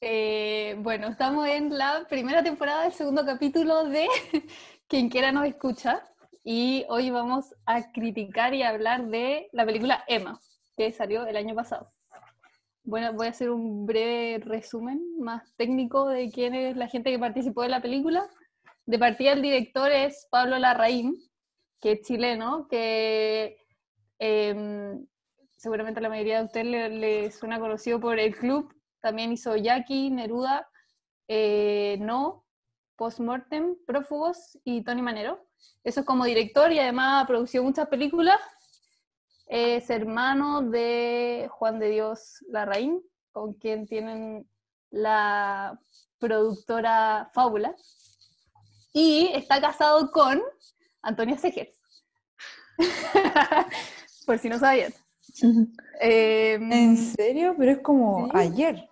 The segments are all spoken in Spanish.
Eh, bueno, estamos en la primera temporada del segundo capítulo de Quien quiera nos escucha y hoy vamos a criticar y hablar de la película Emma, que salió el año pasado. Bueno, voy a hacer un breve resumen más técnico de quién es la gente que participó en la película. De partida el director es Pablo Larraín, que es chileno, que em, seguramente la mayoría de ustedes le, suena conocido por el club. También hizo Jackie, Neruda, eh, No, Postmortem, Prófugos y Tony Manero. Eso es como director y además ha producido muchas películas. Es hermano de Juan de Dios Larraín, con quien tienen la productora Fábula. Y está casado con Antonia Segers. Por si no sabían. Em, ¿En serio? Pero es como ayer.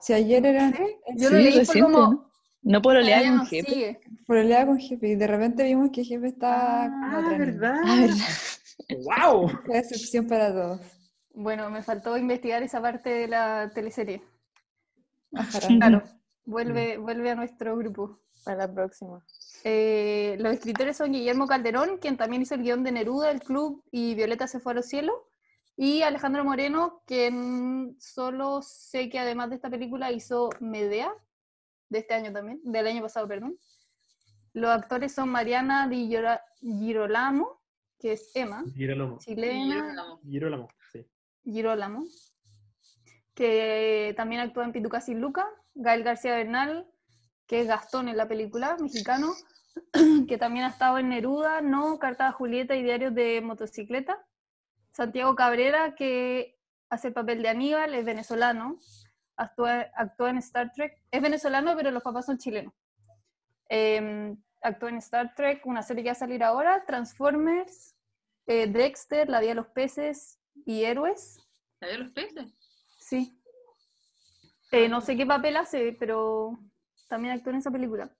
Si ayer era. Yo lo leí por como. No por olear con jefe. Por olear con jefe. Y de repente vimos que jefe está. Ah, verdad. Ah, verdad. ¡Wow! Fue excepción para todos. Bueno, me faltó investigar esa parte de la teleserie. Claro, vuelve, vuelve a nuestro grupo. Para la próxima. Eh, los escritores son Guillermo Calderón, quien también hizo el guion de Neruda, El Club y Violeta se fue a los cielos, y Alejandro Moreno, quien solo sé que además de esta película hizo Medea, de este año también, del año pasado, perdón. Los actores son Mariana Di Girolamo, que es Emma, Girolamo. chilena. Girolamo, sí. Girolamo, que también actúa en Pituca sin Luca. Gael García Bernal, que es Gastón en la película, mexicano, que también ha estado en Neruda, No, Carta de Julieta y Diarios de Motocicleta. Santiago Cabrera, que hace el papel de Aníbal, es venezolano, actúa, actúa en Star Trek, es venezolano, pero los papás son chilenos. Eh, actúa en Star Trek, una serie que va a salir ahora, Transformers, eh, Dexter, La Vía de los Peces y Héroes. ¿La Vía de los Peces? Sí. Eh, no sé qué papel hace, pero también actúa en esa película.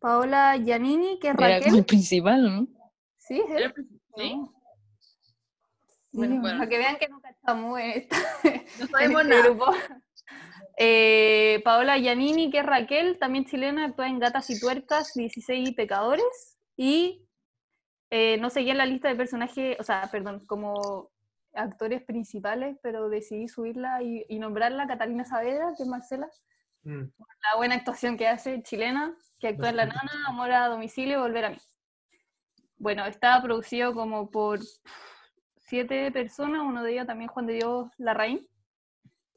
Paola Giannini, que es Raquel. Era el principal, ¿no? Sí, es él. ¿Sí? Bueno, para que vean que no cachamos esta, no sabemos este nada. Grupo. Eh, Paola Giannini, que es Raquel, también chilena, actúa en Gatas y Tuercas, 16 Pecadores, y eh, no seguía en la lista de personajes, o sea, perdón, como actores principales, pero decidí subirla y, nombrarla Catalina Saavedra, que es Marcela, mm. la buena actuación que hace, chilena, que actúa en La Nana, Amor a Domicilio, Volver a mí. Bueno, está producido como por siete personas, uno de ellos también Juan de Dios Larraín,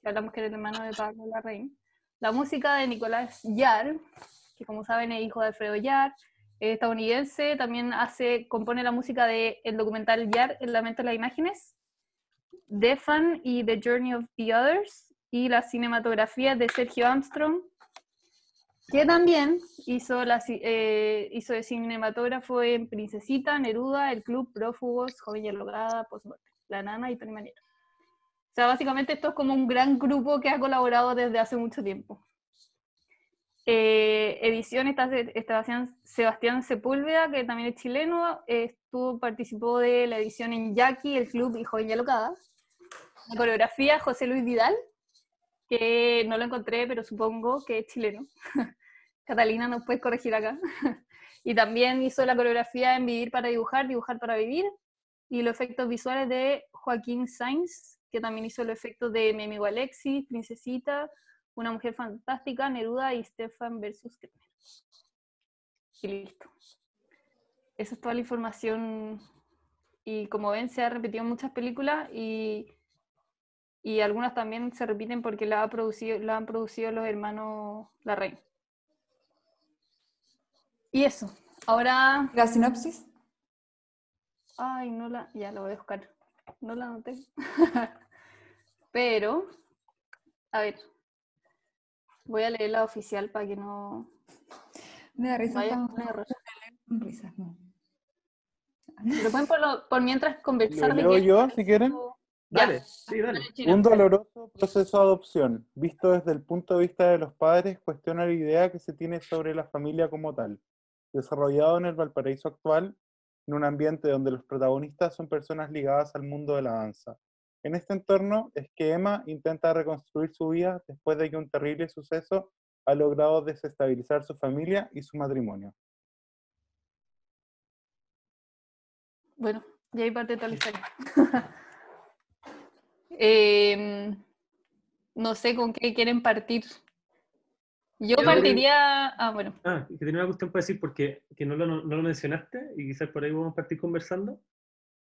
que hablamos que era el hermano de Pablo Larraín. La música de Nicolás Yar, que como saben es hijo de Alfredo Yar, es estadounidense, también hace, compone la música del el documental Yar, El lamento de las imágenes, Defan y The Journey of the Others, y la cinematografía de Sergio Armstrong, que también hizo, la, eh, hizo de cinematógrafo en Princesita, Neruda, El Club, Prófugos, Joven y Alogada, Postmortem, La Nana y Tony Manero. O sea, básicamente esto es como un gran grupo que ha colaborado desde hace mucho tiempo. Eh, edición está, Sebastián Sepúlveda, que también es chileno, estuvo, participó de la edición en Jackie, El Club y Joven y Alocada. La coreografía, José Luis Vidal, que no lo encontré, pero supongo que es chileno. Catalina nos puede corregir acá. y también hizo la coreografía en Vivir para dibujar, Dibujar para vivir, y los efectos visuales de Joaquín Sainz, que también hizo los efectos de mi amigo Alexis, Princesita, Una mujer fantástica, Neruda y Stefan versus Kremer. Y listo. Esa es toda la información. Y como ven, se ha repetido en muchas películas y, y algunas también se repiten porque la, ha producido, la han producido los hermanos Larraín. Y eso. Ahora. ¿La sinopsis? Ay, no la. Ya la voy a buscar. No la anoté. Pero. A ver. Voy a leer la oficial para que no. Me da risa. Vaya, risas, no. Lo pueden por, por mientras conversar. ¿Lo leo yo, si quieren? Dale, sí, dale. Un doloroso proceso de adopción, visto desde el punto de vista de los padres, cuestiona la idea que se tiene sobre la familia como tal desarrollado en el Valparaíso actual, en un ambiente donde los protagonistas son personas ligadas al mundo de la danza. En este entorno es que Emma intenta reconstruir su vida después de que un terrible suceso ha logrado desestabilizar su familia y su matrimonio. Bueno, ya hay parte de toda la historia. Em, no sé con qué quieren partir. Yo, partiría. Ah, bueno. Ah, que tenía una cuestión para decir porque que no, lo, no lo mencionaste y quizás por ahí vamos a partir conversando.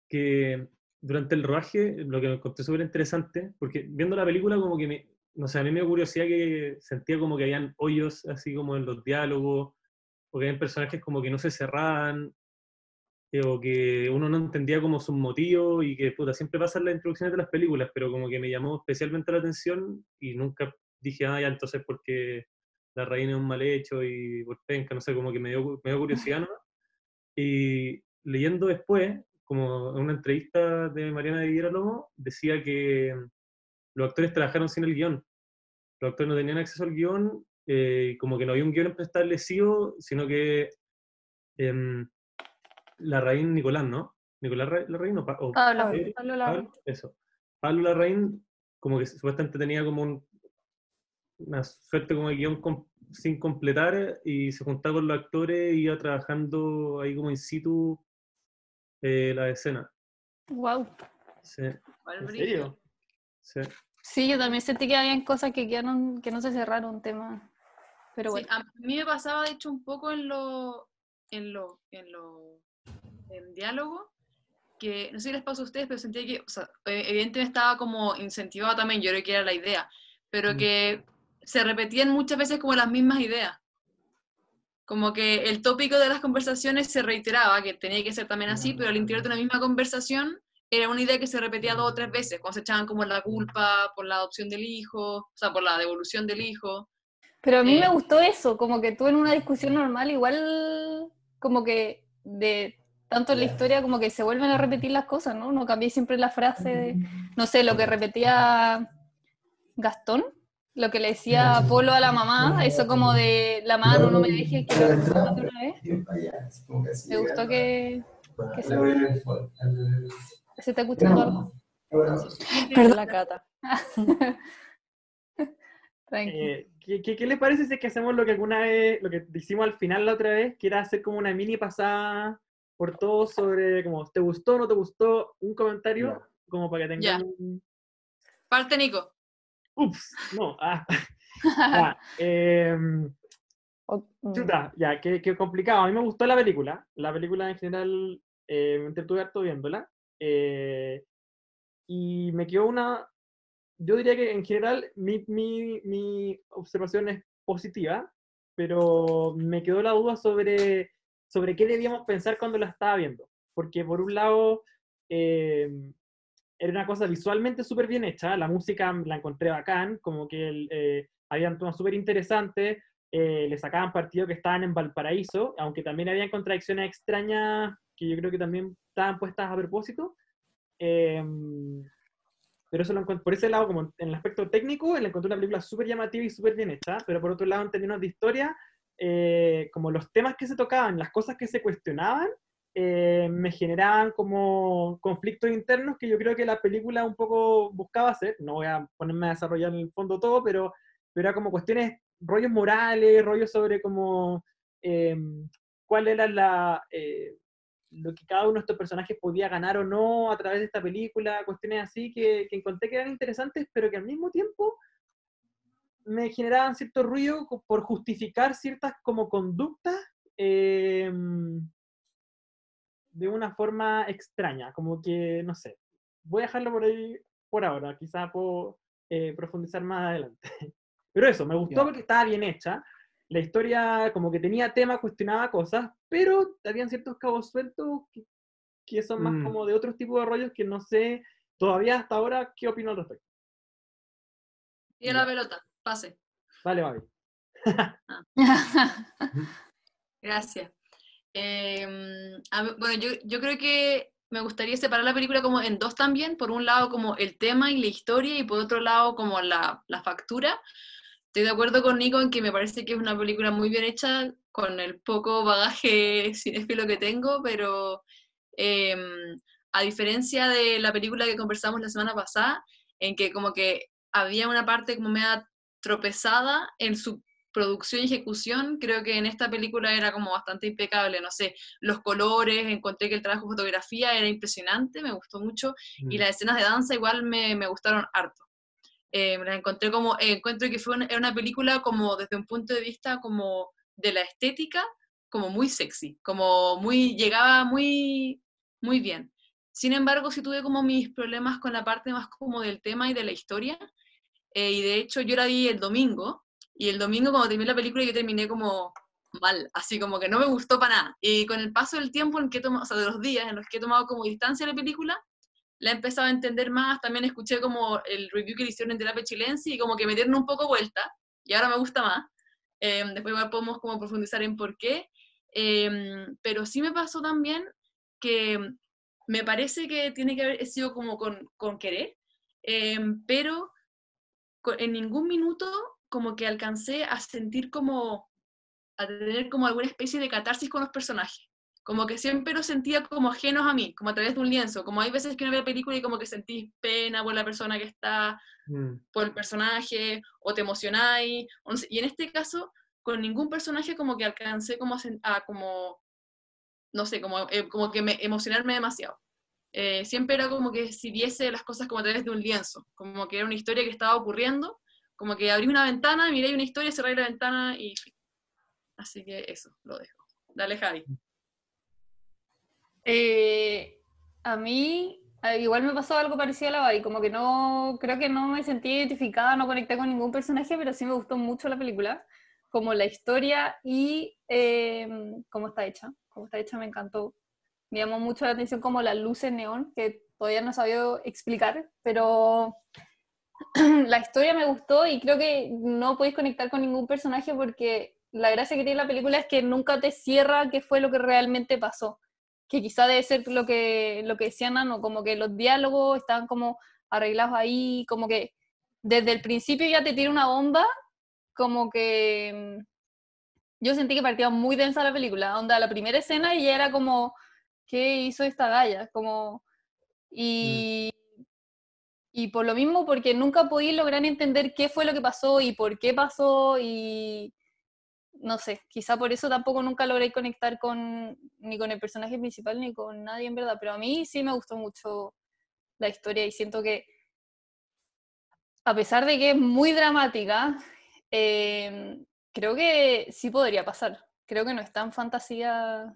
Que durante el rodaje, lo que me encontré súper interesante, porque viendo la película, como que me. No sé, a mí me dio curiosidad que sentía como que habían hoyos así como en los diálogos, o que habían personajes como que no se cerraban, eh, o que uno no entendía como sus motivos y que puta, siempre pasan las introducciones de las películas, pero como que me llamó especialmente la atención y nunca dije, ah, ya entonces porque la reina es un mal hecho y por penca, no sé, como que me dio, me dio curiosidad, ¿no? Y leyendo después, como en una entrevista de Mariana de Lomo, decía que los actores trabajaron sin el guion. Los actores no tenían acceso al guion, eh, como que no había un guion preestablecido, sino que em, la reina Nicolás, ¿no? Nicolás Larraín o, Pablo, Pablo, Larraín. Eso. Pablo Larraín, como que supuestamente tenía como un, una suerte como de guion sin completar y se juntaba con los actores y iba trabajando ahí como in situ eh, la escena. Wow. Sí. ¿En serio? Sí. Sí, yo también sentí que habían cosas que quedaron, que no se cerraron tema. Pero bueno. a mí me pasaba de hecho un poco en lo, en lo, en lo en diálogo, que no sé si les pasó a ustedes, pero sentía que, o sea, e, evidentemente estaba como incentivado también, yo creo que era la idea, pero mm. que se repetían muchas veces como las mismas ideas. Como que el tópico de las conversaciones se reiteraba, que tenía que ser también así, pero al interior de una misma conversación era una idea que se repetía dos o tres veces, cuando se echaban como la culpa por la adopción del hijo, o sea, por la devolución del hijo. Pero a mí me eh, gustó eso, como que tú en una discusión normal igual como que de tanto en la historia como que se vuelven a repetir las cosas, ¿no? No cambié siempre la frase de, no sé, lo que repetía Gastón, lo que le decía Polo a la mamá, eso como de la mano no me dejes que lo de una vez. Me gustó que, que se, se está escuchando algo. Perdón la cata. Eh, ¿qué, qué, les parece si es que hacemos lo que alguna vez, lo que hicimos al final la otra vez, que era hacer como una mini pasada por todo sobre como, ¿te gustó o no te gustó? Un comentario como para que tengan... Parte, Nico. Ups, no. Ah. ya, em, mm. chuta, ya, qué, qué, complicado. A mí me gustó la película. La película en general, eh, me entretuve harto viéndola. Eh, y me quedó una... Yo diría que en general mi, mi, mi observación es positiva, pero me quedó la duda sobre sobre qué debíamos pensar cuando la estaba viendo. Porque por un lado, eh, era una cosa visualmente súper bien hecha, la música la encontré bacán, como que eh, habían temas súper interesantes, eh, le sacaban partido que estaban en Valparaíso, aunque también habían contradicciones extrañas que yo creo que también estaban puestas a propósito. Em, pero eso lo por ese lado, como en el aspecto técnico, le encontré una película súper llamativa y súper bien hecha, pero por otro lado, en términos de historia, eh, como los temas que se tocaban, las cosas que se cuestionaban, eh, me generaban como conflictos internos que yo creo que la película un poco buscaba hacer. No voy a ponerme a desarrollar en el fondo todo, pero, pero era como cuestiones, rollos morales, rollos sobre como em, cuál era la, eh, lo que cada uno de estos personajes podía ganar o no a través de esta película, cuestiones así que, que encontré que eran interesantes, pero que al mismo tiempo me generaban cierto ruido por justificar ciertas como conductas em, de una forma extraña, como que, no sé, voy a dejarlo por ahí por ahora, quizá puedo eh, profundizar más adelante. Pero eso, me gustó porque estaba bien hecha, la historia como que tenía tema, cuestionaba cosas, pero habían ciertos cabos sueltos que, que son más mm. como de otros tipos de rollos que no sé todavía hasta ahora qué opino al respecto. Y la pelota. Pase. Vale, Mavi. Ah. Em, bueno, yo, yo creo que me gustaría separar la película como en dos también, por un lado como el tema y la historia y por otro lado como la, la, factura. Estoy de acuerdo con Nico en que me parece que es una película muy bien hecha con el poco bagaje cinéfilo que tengo, pero eh, a diferencia de la película que conversamos la semana pasada, en que como que había una parte como media tropezada en su producción y ejecución, creo que en esta película era como bastante impecable, no sé, los colores, encontré que el trabajo de fotografía era impresionante, me gustó mucho, y mm. las escenas de danza igual me, me gustaron harto. Eh, me las encontré como, eh, encuentro que fue una, era una película como desde un punto de vista como de la estética, como muy sexy, como muy, llegaba muy, muy bien. Sin embargo, sí tuve como mis problemas con la parte más como del tema y de la historia, eh, y de hecho yo la vi el domingo, y el domingo cuando terminé la película yo terminé como mal, así como que no me gustó para nada. Y con el paso del tiempo en que he tomado, o sea, de los días en los que he tomado como distancia la película, la he empezado a entender más, también escuché como el review que le hicieron en Terapia Chilense y como que me dieron un poco vuelta, y ahora me gusta más. Eh, después podemos como profundizar en por qué. Eh, pero sí me pasó también que me parece que tiene que haber sido como con, con querer, eh, pero en ningún minuto como que alcancé a sentir como, a tener como alguna especie de catarsis con los personajes. Como que siempre los sentía como ajenos a mí, como a través de un lienzo. Como hay veces que uno ve la película y como que sentís pena por la persona que está, mm. por el personaje, o te emocionáis. y en este caso, con ningún personaje como que alcancé como a, como, no sé, como, eh, como que me, emocionarme demasiado. Eh, siempre era como que si viese las cosas como a través de un lienzo, como que era una historia que estaba ocurriendo como que abrí una ventana, miré una historia, cerré la ventana y Así que eso, lo dejo. Dale, Javi. Eh, a mí igual me pasó algo parecido a la Babi, como que no, creo que no me sentí identificada, no conecté con ningún personaje, pero sí me gustó mucho la película, como la historia y eh, cómo está hecha. Cómo está hecha me encantó. Me llamó mucho la atención como las luces neón, que todavía no sabido explicar, pero la historia me gustó y creo que no podéis conectar con ningún personaje porque la gracia que tiene la película es que nunca te cierra qué fue lo que realmente pasó. Que quizá debe ser lo que, lo que decían Nano, como que los diálogos estaban como arreglados ahí, como que desde el principio ya te tira una bomba, como que mm, yo sentí que partía muy densa la película, onda la primera escena y ya era como, ¿qué hizo esta galla? Como, y, mm. Y por lo mismo, porque nunca podí lograr entender qué fue lo que pasó y por qué pasó y no sé, quizá por eso tampoco nunca logré conectar con ni con el personaje principal ni con nadie en verdad, pero a mí sí me gustó mucho la historia y siento que a pesar de que es muy dramática, em, creo que sí podría pasar. Creo que no es tan fantasía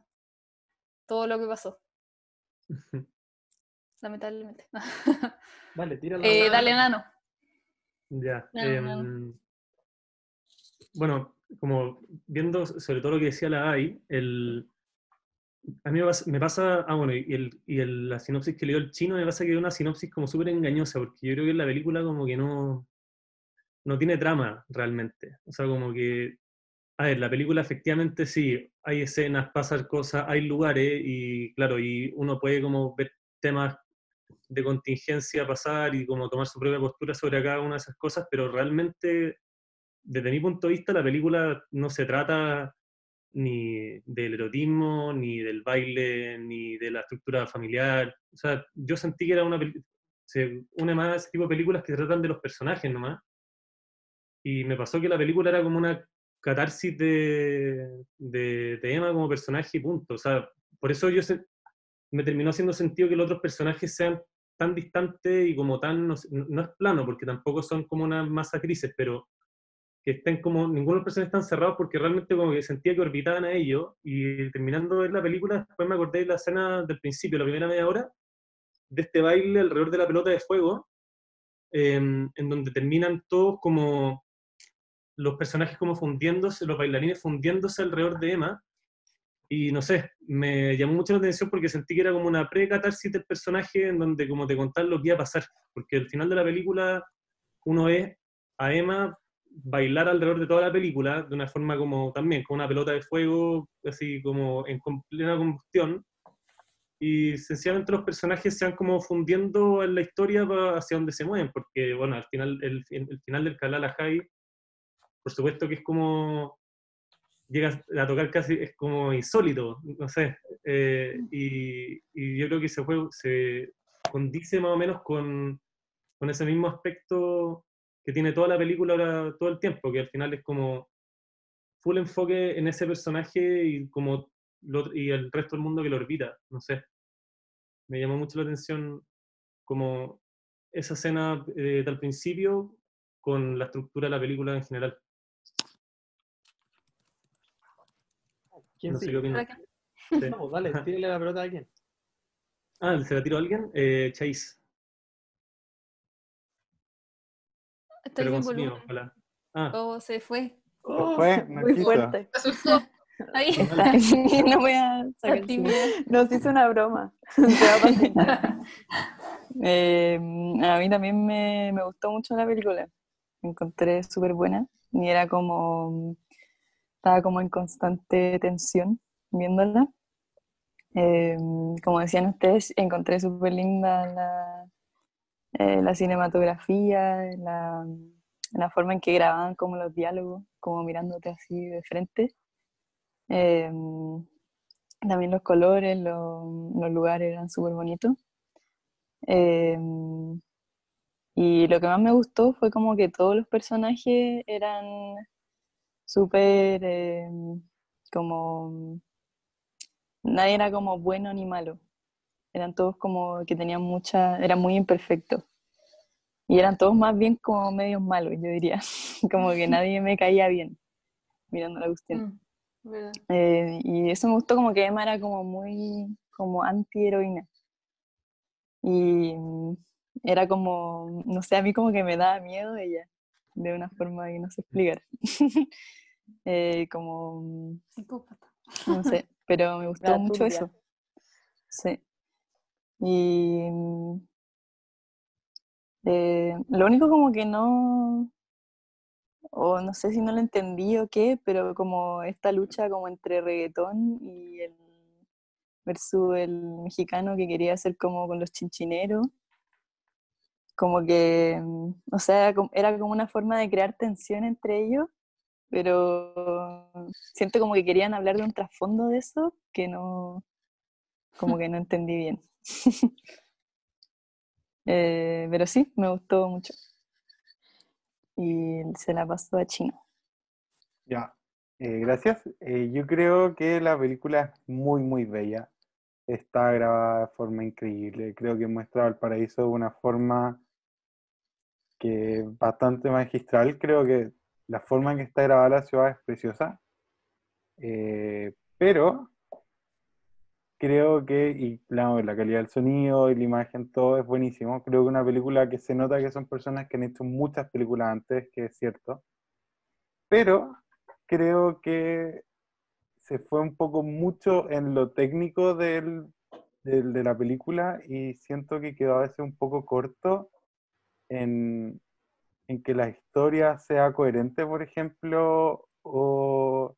todo lo que pasó. Lamentablemente. Dale, tíralo. Eh, dale, Nano. Ya. Em, bueno, como viendo sobre todo lo que decía la AI, el, a mí me pasa, ah bueno, y, el, y el, la sinopsis que leo el chino me pasa que es una sinopsis como súper engañosa, porque yo creo que la película como que no, no tiene trama realmente. O sea, como que, a ver, la película efectivamente sí, hay escenas, pasan cosas, hay lugares, y claro, y uno puede como ver temas de contingencia pasar y como tomar su propia postura sobre cada una de esas cosas, pero realmente, desde mi punto de vista, la película no se trata ni del erotismo, ni del baile, ni de la estructura familiar. O sea, yo sentí que era una se más a ese tipo de películas que tratan de los personajes nomás. Y me pasó que la película era como una catarsis de, de, de Emma como personaje y punto. O sea, por eso yo me terminó haciendo sentido que los otros personajes sean tan distantes y como tan, no, es plano, porque tampoco son como una masa grises, pero que estén como, ninguno de los personajes están cerrados porque realmente como que sentía que orbitaban a ellos. Y terminando de ver la película, después me acordé de la escena del principio, la primera media hora, de este baile alrededor de la pelota de fuego, em, en donde terminan todos como los personajes como fundiéndose, los bailarines fundiéndose alrededor de Emma, y no sé, me llamó mucho la atención porque sentí que era como una pre-catarsis del personaje en donde como te contar lo que iba a pasar. Porque al final de la película uno ve a Emma bailar alrededor de toda la película de una forma como también, con una pelota de fuego, así como en plena combustión. Y sencillamente los personajes se van como fundiendo en la historia hacia donde se mueven, porque bueno, al final, el, el final del Kalala High, por supuesto que es como llega a tocar casi, es como insólito, no sé, eh, y, y, yo creo que se, fue, se condice más o menos con, con, ese mismo aspecto que tiene toda la película ahora, todo el tiempo, que al final es como full enfoque en ese personaje y como y el resto del mundo que lo orbita, no sé. Me llamó mucho la atención como esa escena eh, del principio con la estructura de la película en general. ¿Quién no sé qué No, dale, tírale la pelota a alguien. Ah, ¿se la tiró a alguien? Eh, Chase. Estoy Pero sin Hola. Ah. Oh, se fue. Oh, se fue, muy fuerte. Asustó. Ahí está. no voy a sacar Nos hizo una broma. eh, a mí también me, me, gustó mucho la película. Me encontré súper buena. Y era como. Estaba como en constante tensión viéndola. Eh, como decían ustedes, encontré súper linda la, eh, la cinematografía, la, la forma en que grababan como los diálogos, como mirándote así de frente. Em, también los colores, los lugares eran súper bonitos. Em, y lo que más me gustó fue como que todos los personajes eran súper em, como... Nadie era como bueno ni malo. Eran todos como que tenían mucha... Eran muy imperfectos. Y eran todos más bien como medios malos, yo diría. como que nadie me caía bien mirando la cuestión. Mm. Eh, y eso me gustó como que Emma era como muy como anti-heroína. Y mm, era como, no sé, a mí como que me daba miedo ella, de una forma que no se explicar. eh, como... Mm, no sé, pero me gustó mucho eso. Sí. Y eh, lo único como que no, o no sé si no lo entendí o qué, pero como esta lucha como entre reggaetón y el versus el mexicano que quería hacer como con los chinchineros, como que, mm, o sea, era como una forma de crear tensión entre ellos, pero siento como que querían hablar de un trasfondo de eso que no, como que no entendí bien. Eh, pero sí, me gustó mucho y se la pasó a Chino. Ya, eh, gracias. Eh, yo creo que la película es muy, muy bella. Está grabada de forma increíble. Creo que muestra el paraíso de una forma que bastante magistral. Creo que la forma en que está grabada la ciudad es preciosa. Eh, pero creo que, y la, la, calidad del sonido y la imagen, todo es buenísimo. Creo que una película que se nota que son personas que han hecho muchas películas antes, que es cierto. Pero creo que se fue un poco mucho en lo técnico del, del, de la película y siento que quedó a veces un poco corto en, en que la historia sea coherente, por ejemplo, o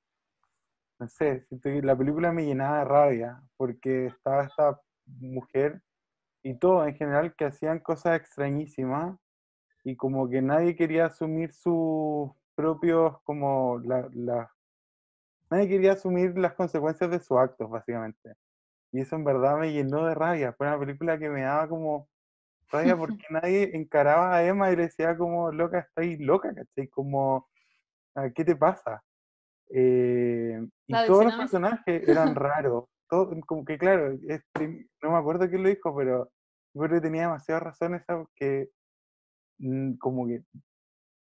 no sé, la película me llenaba de rabia porque estaba esta mujer y todo en general que hacían cosas extrañísimas y como que nadie quería asumir sus propios, como la, nadie quería asumir las consecuencias de sus actos, básicamente. Y eso en verdad me llenó de rabia. Fue una película que me daba como rabia porque nadie encaraba a Emma y le decía como, loca, estáis loca, ¿cachai? Como, ah, ¿qué te pasa? Eh, y todos los personajes eran raros. Todo, como que claro, este, no me acuerdo quién lo dijo, pero creo que tenía demasiadas razones que mm, como que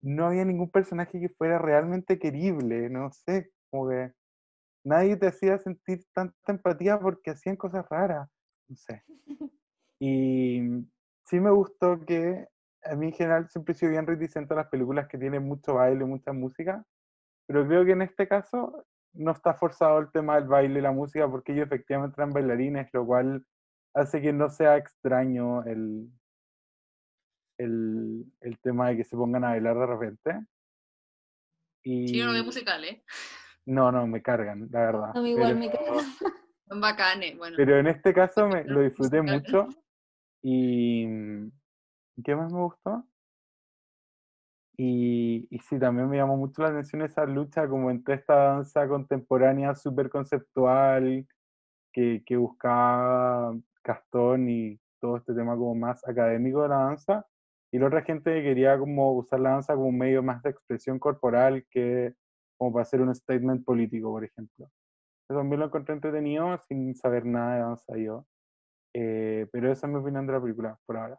no había ningún personaje que fuera realmente querible, no sé, como que nadie te hacía sentir tanta empatía porque hacían cosas raras, no sé. Y sí me gustó que a mí en general siempre he sido bien reticente a las películas que tienen mucho baile, mucha música, pero creo que en este caso no está forzado el tema del baile y la música porque ellos efectivamente eran bailarines, lo cual hace que no sea extraño el, el, el tema de que se pongan a bailar de repente. Y... Sí, no veo musical, ¿eh? No, no, me cargan, la verdad. No, igual me cargan. Son bacanes, bueno. Pero en este caso me, lo disfruté mucho. Y ¿qué más me gustó? Y, y sí, también me llamó mucho la atención esa lucha como entre esta danza contemporánea súper conceptual que, que buscaba Castón y todo este tema como más académico de la danza, y la otra gente que quería como usar la danza como un medio más de expresión corporal que como para hacer un statement político, por ejemplo. Eso también lo encontré entretenido sin saber nada de danza yo. Eh, pero esa es mi opinión de la película por ahora.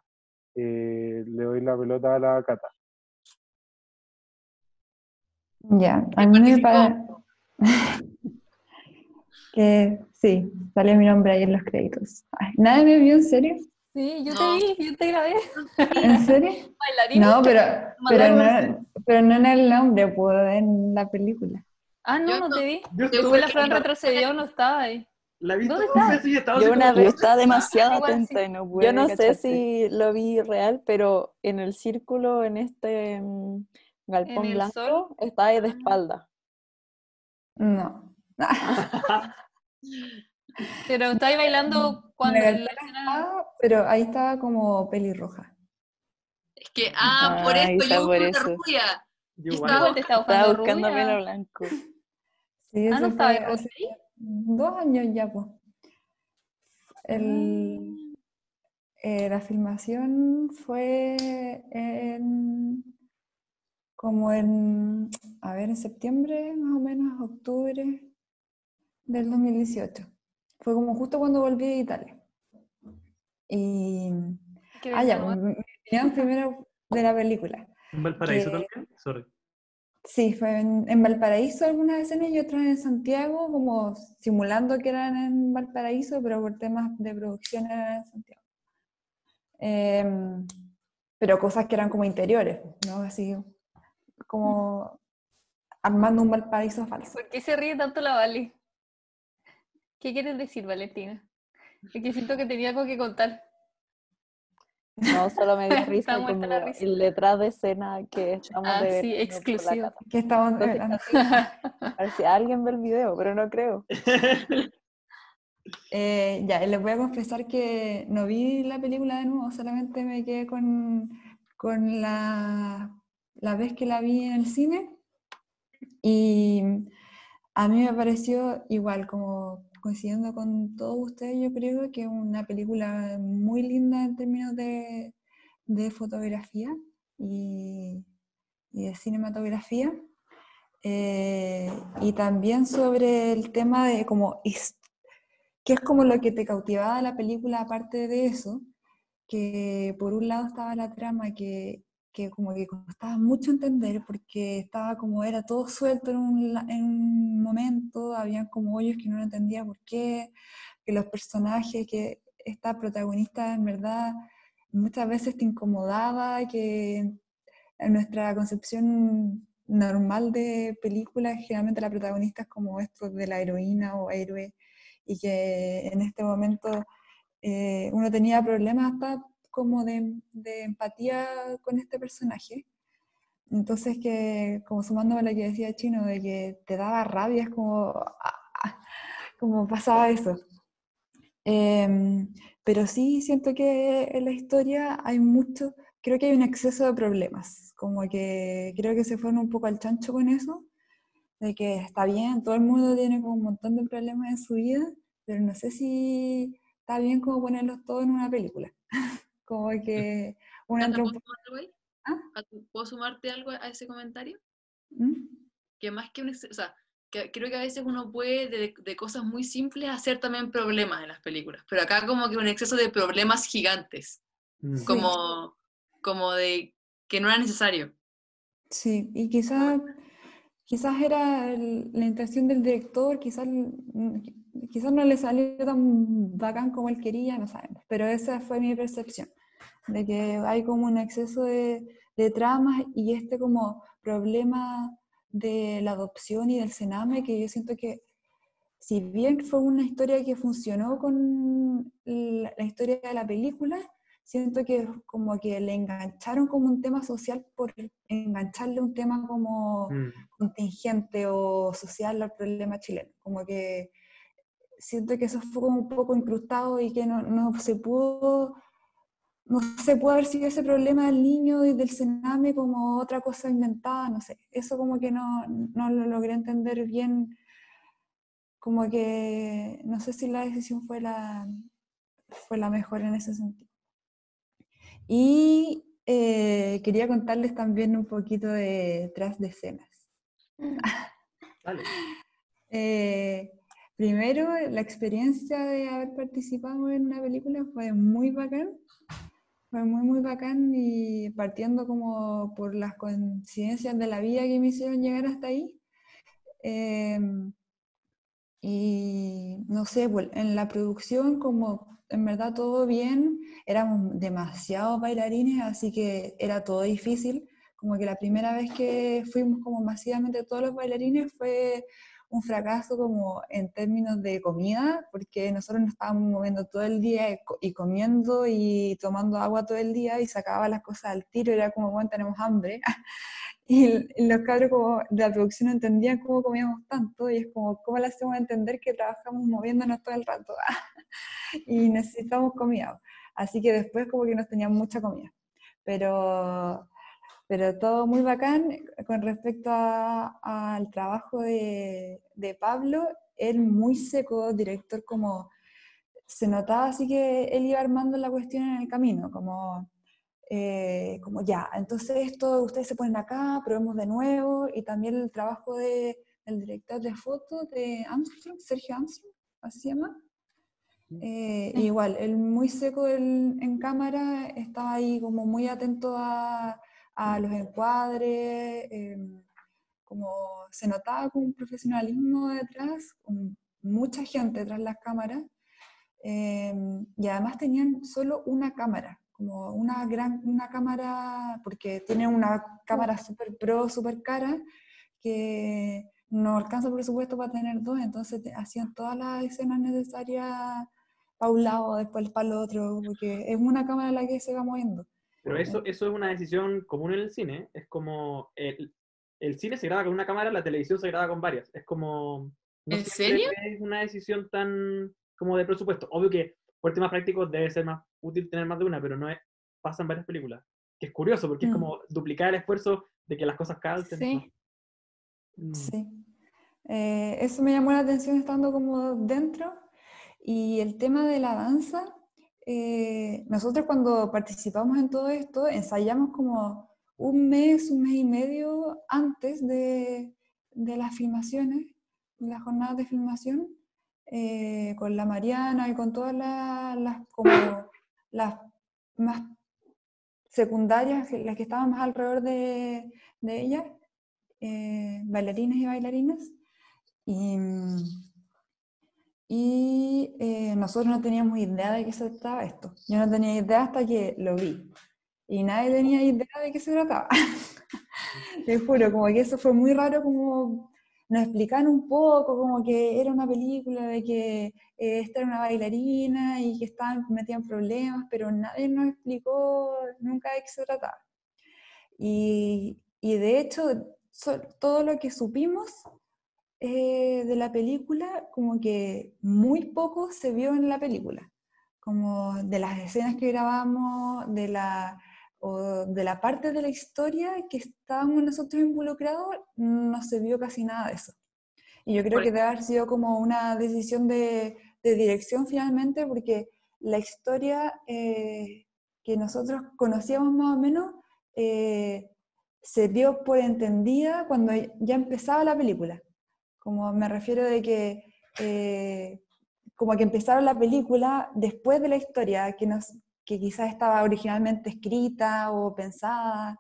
Eh, le doy la pelota a la Cata. Ya, a mí me parece que sí, sale mi nombre ahí en los créditos. ¿Nadie me vio en serio? Sí, yo te vi, yo te grabé. ¿En serio? Bailarina. No, pero, pero, no, pero no en el nombre, pues en la película. Ah, no, no te vi. Yo Tuve la Fran retrocedió, no estaba ahí. La he visto ¿Dónde dos está? veces y estaba Yo una como- vez estaba demasiado atenta y no pude Yo no sé si lo vi real, pero en el círculo, en este mm, galpón el blanco, sol? estaba ahí de Ah. espalda. No. Pero estaba bailando cuando en la Ah, pero ahí estaba como pelirroja. Es que, ah, por Ah, eso, yo por eso. rubia. Yo estaba- estaba Estaba buscando rubia. pelo blanco. Sí, Ah, no estaba Rosy. Dos años ya, pues. El, Mm. eh, la filmación fue en, como en, a ver, en septiembre, más o menos, octubre del 2018. Fue como justo cuando volví de Italia. Y, Que ah, ya, mi opinión primero de la película. ¿En Valparaíso que- también? Sorry. Sí, fue en, en Valparaíso algunas escenas y otras en Santiago, como simulando que eran en Valparaíso, pero por temas de producción eran en Santiago. Em, pero cosas que eran como interiores, ¿no? Así como armando un Valparaíso falso. ¿Por qué se ríe tanto la Vale? ¿Qué quieres decir, Valentina? Es que siento que tenía algo que contar. No, solo me dio risa como la risa. el detrás de escena que estamos Ah, de sí, exclusivo. Que estamos, Entonces, eh, A ver si alguien ve el video, pero no creo. Eh, ya, les voy a confesar que no vi la película de nuevo, solamente me quedé con, con la, la vez que la vi en el cine. Y a mí me pareció igual, como coincidiendo con todos ustedes, yo creo que una película muy linda en términos de, de fotografía y, de cinematografía. Eh, y también sobre el tema de como que es como lo que te cautivaba la película, aparte de eso, que por un lado estaba la trama que, que como que costaba mucho entender porque estaba como era todo suelto en un, en un momento, habían como hoyos que no entendía por qué, que los personajes, que esta protagonista en verdad muchas veces te incomodaba, que en nuestra concepción normal de películas, generalmente la protagonista es como esto de la heroína o héroe, y que en este momento eh, uno tenía problemas hasta como de, de empatía con este personaje. Entonces que, como sumándome a lo que decía Chino, de que te daba rabia, es como, ah, ah, como pasaba eso. Em, pero sí siento que en la historia hay mucho, creo que hay un exceso de problemas, como que creo que se fueron un poco al chancho con eso, de que está bien, todo el mundo tiene como un montón de problemas en su vida, pero no sé si está bien como ponerlos todos en una película. como que una Cata, entra un ¿puedo poco... sumarte algo ahí? ¿Ah? ¿A tu- ¿Puedo sumarte algo a ese comentario? ¿Mm? Que más que un... O sea, que creo que a veces uno puede de, de cosas muy simples hacer también problemas en las películas, pero acá como que un exceso de problemas gigantes, Mm. Sí. como, como de que no era necesario. Sí, y quizás quizás era el- la intención del director, quizás, quizás no le salió tan bacán como él quería, no sabemos, pero esa fue mi percepción, de que hay como un exceso de, de tramas y este como problema de la adopción y del cename, que yo siento que si bien fue una historia que funcionó con la, la historia de la película, siento que como que le engancharon como un tema social por engancharle un tema como Mm. contingente o social al problema chileno. Como que siento que eso fue como un poco incrustado y que no, no se pudo no sé, puede haber sido ese problema del niño y del cename como otra cosa inventada, no sé. Eso como que no, no lo logré entender bien, como que no sé si la decisión fue la, fue la mejor en ese sentido. Y eh, quería contarles también un poquito de tras de escenas. Vale. Eh, primero, la experiencia de haber participado en una película fue muy bacán. Fue muy, muy bacán y partiendo como por las coincidencias de la vida que me hicieron llegar hasta ahí. Em, y no sé, pues, en la producción como en verdad todo bien, éramos demasiados bailarines, así que era todo difícil. Como que la primera vez que fuimos como masivamente todos los bailarines fue un fracaso como en términos de comida, porque nosotros nos estábamos moviendo todo el día y comiendo y tomando agua todo el día y sacaba las cosas al tiro, era como, bueno, tenemos hambre. Y, los cabros como de la producción no entendían cómo comíamos tanto y es como, ¿cómo le hacemos entender que trabajamos moviéndonos todo el rato? y necesitamos comida. Así que después como que nos tenían mucha comida. Pero, pero todo muy bacán con respecto al trabajo de, de Pablo, él muy seco, director como se notaba así que él iba armando la cuestión en el camino, como eh, como ya, entonces esto ustedes se ponen acá, probemos de nuevo, y también el trabajo de, del director de foto de Armstrong, Sergio Armstrong, así se llama. Eh, igual, él muy seco en cámara, estaba ahí como muy atento a, a los encuadres, em, como se notaba con un profesionalismo detrás, mucha gente de las cámaras, em, y además tenían solo una cámara, como una gran una cámara, porque tiene una cámara super pro, super cara, que no alcanza el presupuesto para tener dos, entonces hacían todas las escenas necesarias para un lado, después para el otro, porque es una cámara la que se va moviendo. Pero eso, eso es una decisión común en el cine, es como el, el cine se graba con una cámara, la televisión se graba con varias, es como... No ¿En serio? Es una decisión tan como de presupuesto. Obvio que por temas prácticos debe ser más útil tener más de una, pero no es, pasa en varias películas. Que es curioso, porque es mm. como duplicar el esfuerzo de que las cosas calcen. Sí. Mm. Sí. Eh, eso me llamó la atención estando como dentro. Y el tema de la danza, eh, nosotros cuando participamos en todo esto, ensayamos como un mes, un mes y medio antes de, de las filmaciones, de las jornadas de filmación, eh, con la Mariana y con todas las, como las más secundarias, las que estaban más alrededor de, de ella, eh, bailarines y bailarinas. Y, y eh, nosotros no teníamos idea de qué se trataba esto. Yo no tenía idea hasta que lo vi. Y nadie tenía idea de qué se trataba. Te juro, como que eso fue muy raro como nos explicaron un poco como que era una película de que eh, esta era una bailarina y que estaban metían problemas, pero nadie nos explicó nunca de qué se trataba. Y, y de hecho, todo lo que supimos eh, de la película, como que muy poco se vio en la película, como de las escenas que grabamos, de la o de la parte de la historia que estábamos nosotros involucrados, no se vio casi nada de eso. Y yo creo que debe haber sido como una decisión de, de dirección finalmente, porque la historia eh, que nosotros conocíamos más o menos eh, se dio por entendida cuando ya empezaba la película. Como me refiero de que, eh, como que empezaron la película después de la historia, que nos, que quizás estaba originalmente escrita o pensada.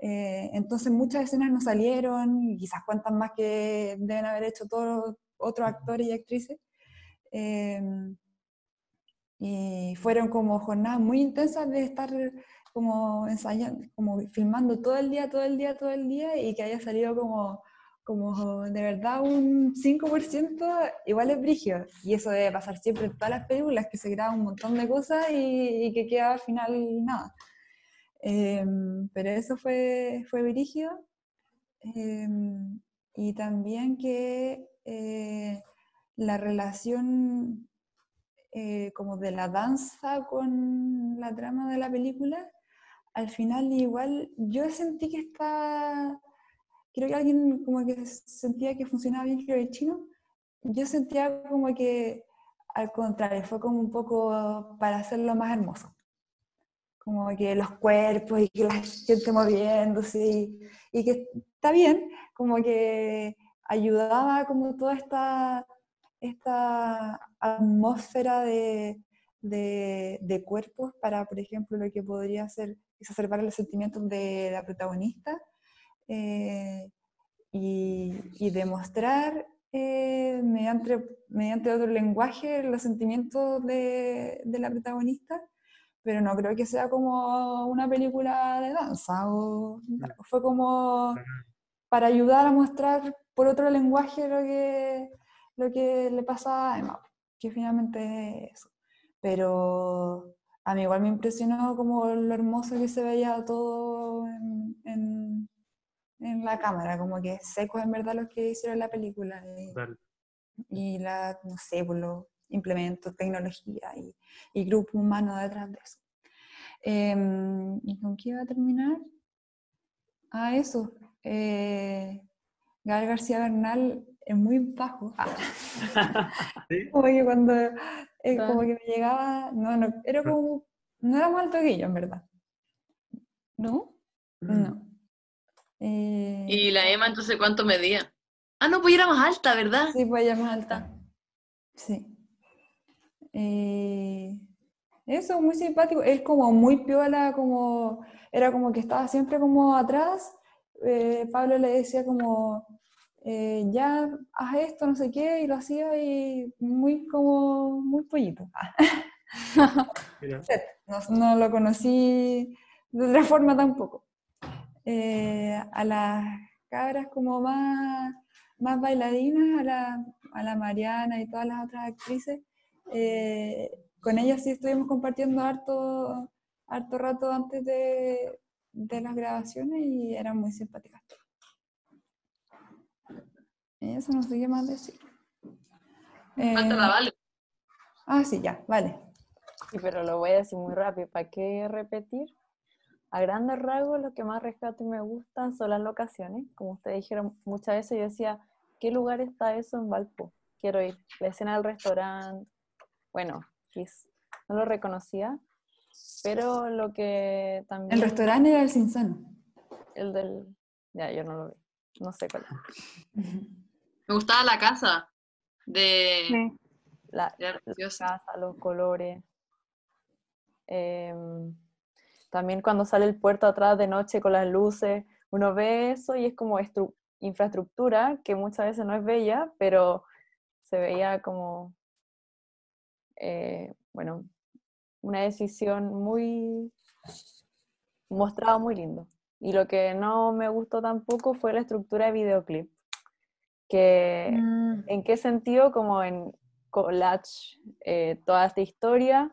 Eh, entonces muchas escenas no salieron, y quizás cuantas más que deben haber hecho todos otros actores y actrices. Em, y fueron como jornadas muy intensas de estar como ensayando, como filmando todo el día, todo el día, todo el día, y que haya salido como como de verdad un 5% igual es brigio. Y eso debe pasar siempre en todas las películas, que se graba un montón de cosas y, que queda al final nada. Em, pero eso fue, fue brigio. Em, y también que eh, la relación eh, como de la danza con la trama de la película, al final igual yo sentí que está, creo que alguien como que sentía que funcionaba bien el chino, yo sentía como que al contrario, fue como un poco para hacerlo más hermoso. Como que los cuerpos y que la gente moviéndose y, y que está bien, como que ayudaba como toda esta esta atmósfera de, de, cuerpos para, por ejemplo, lo que podría ser exacerbar los sentimientos de la protagonista eh, y, y, demostrar eh, mediante, mediante otro lenguaje los sentimientos de, de, la protagonista, pero no creo que sea como una película de danza, o, fue como para ayudar a mostrar por otro lenguaje lo que lo que le pasa a Emma, que finalmente es eso. Pero a mí igual me impresionó como lo hermoso que se veía todo la cámara, como que seco en verdad lo que hicieron en la película. Y, la, no sé, por los implementos, tecnología y, y grupo humano detrás de eso. Em, ¿Y con qué iba a terminar? Ah, eso. Eh, Gael García Bernal es muy bajo. Ah. Como que cuando, eh, como que me llegaba, no, no, era como, no era más alto que yo, en verdad. ¿No? Mm. No. Eh, ¿Y la Emma entonces cuánto medía? Ah, no, pues era más alta, ¿verdad? Sí, pues ella más alta. Sí. Eh, eso, muy simpático. Es como muy piola, como, era como que estaba siempre como atrás. Pablo le decía como, eh, ya haz esto, no sé qué, y lo hacía y muy como, muy pollito. no, lo conocí de otra forma tampoco. Eh, a las cabras como más, más bailarinas, a la, a la Mariana y todas las otras actrices, eh, con ellas sí estuvimos compartiendo harto, harto rato antes de, de las grabaciones y eran muy simpáticas. Eso no sé qué más decir. Eh, vale. Ah, sí, ya, vale. Sí, pero lo voy a decir muy rápido. ¿Para qué repetir? A grandes rasgos, lo que más rescato y me gusta son las locaciones. Como ustedes dijeron muchas veces, yo decía, ¿qué lugar está eso en Valpo? Quiero ir. La escena del restaurante, bueno, no lo reconocía, pero lo que también... El restaurante era el Cinsano. El del... Ya, yo no lo vi. No sé cuál. Me gustaba la casa de... La, casa, los colores. Em, también cuando sale el puerto atrás de noche con las luces, uno ve eso y es como infraestructura que muchas veces no es bella, pero se veía como, eh, bueno, una decisión muy mostrado muy lindo. Y lo que no me gustó tampoco fue la estructura de videoclip que mm. en qué sentido como en collage eh, toda esta historia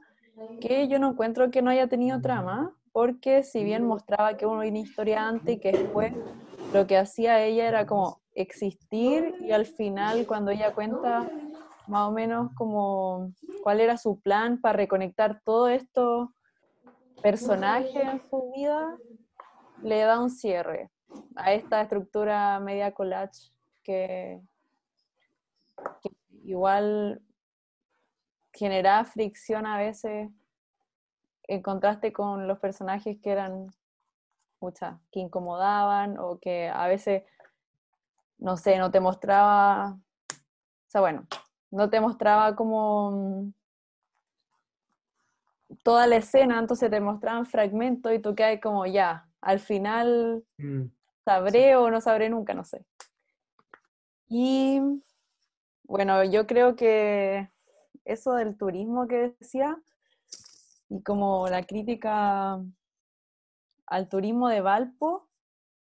que yo no encuentro que no haya tenido trama porque si bien mostraba que uno una historia antes y que después lo que hacía ella era como existir y al final cuando ella cuenta más o menos como cuál era su plan para reconectar todo esto personajes en su vida le da un cierre a esta estructura media collage que, igual generaba fricción a veces en contraste con los personajes que eran muchas, que incomodaban o que a veces, no sé, no te mostraba, o sea, bueno, no te mostraba como toda la escena, entonces te mostraban fragmentos y tú quedas como ya, al final mm. sabré o no sabré nunca, no sé. Y bueno, yo creo que eso del turismo que decía y como la crítica al turismo de Valpo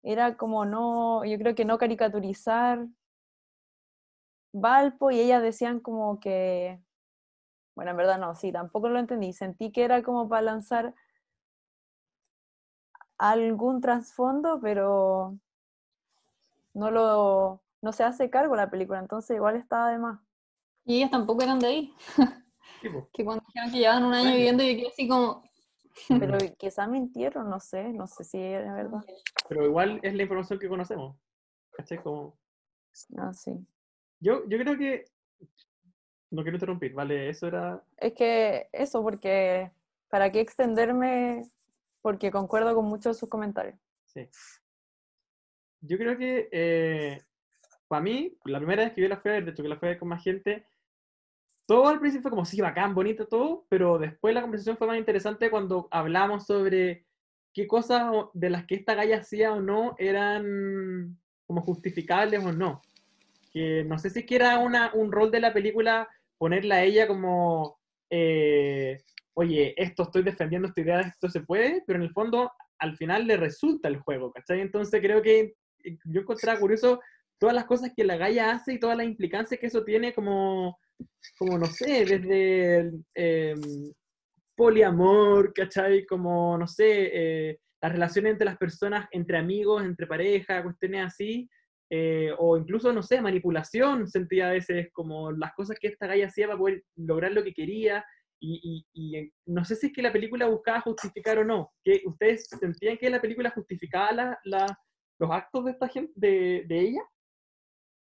era como no, yo creo que no caricaturizar Valpo y ellas decían como que, bueno, en verdad no, sí, tampoco lo entendí, sentí que era como para lanzar algún trasfondo, pero no lo, no se hace cargo la película, entonces igual estaba de más. Y ellas tampoco eran de ahí. Que cuando dijeron que llevaban un año viviendo, yo quedé así como. Pero quizá mintieron, no sé, no sé si era verdad. Pero igual es la información que conocemos. ¿Cachai? Como... Ah, sí. Yo, yo creo que. No quiero interrumpir, ¿vale? Eso era. Es que eso, porque. ¿Para qué extenderme? Porque concuerdo con muchos de sus comentarios. Sí. Yo creo que. Eh, para mí, la primera vez que vi la fue, de hecho que la fue con más gente, todo al principio fue como, sí, bacán, bonito todo, pero después la conversación fue más interesante cuando hablamos sobre qué cosas de las que esta galla hacía o no eran como justificables o no. Que no sé si es que era una, un rol de la película ponerla a ella como, eh, oye, esto estoy defendiendo esta idea, esto se puede, pero en el fondo al final le resulta el juego, ¿cachai? Entonces creo que eh, yo encontraba curioso todas las cosas que la Gaia hace y todas las implicancias que eso tiene como, como no sé, desde em, poliamor, ¿cachai? Como, no sé, eh, las relaciones entre las personas, entre amigos, entre pareja, cuestiones así, eh, o incluso, no sé, manipulación, sentía a veces como las cosas que esta Gaia hacía para poder lograr lo que quería, y, y, no sé si es que la película buscaba justificar o no, que ustedes sentían que la película justificaba los actos de esta gente, de ella,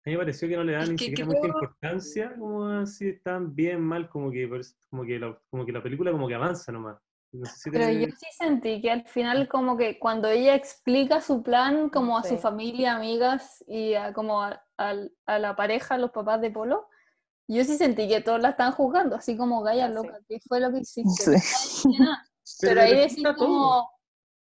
a mí me pareció que no le dan ni siquiera mucha importancia, como así están bien, mal, como que, como que, la, como que la película como que avanza nomás. Pero yo sí sentí que al final como que cuando ella explica su plan como a su familia, amigas y a, como a, la pareja, a los papás de Polo, yo sí sentí que todos la están juzgando, así como Gaia loca, ¿qué fue lo que hiciste? Pero, ahí decís como,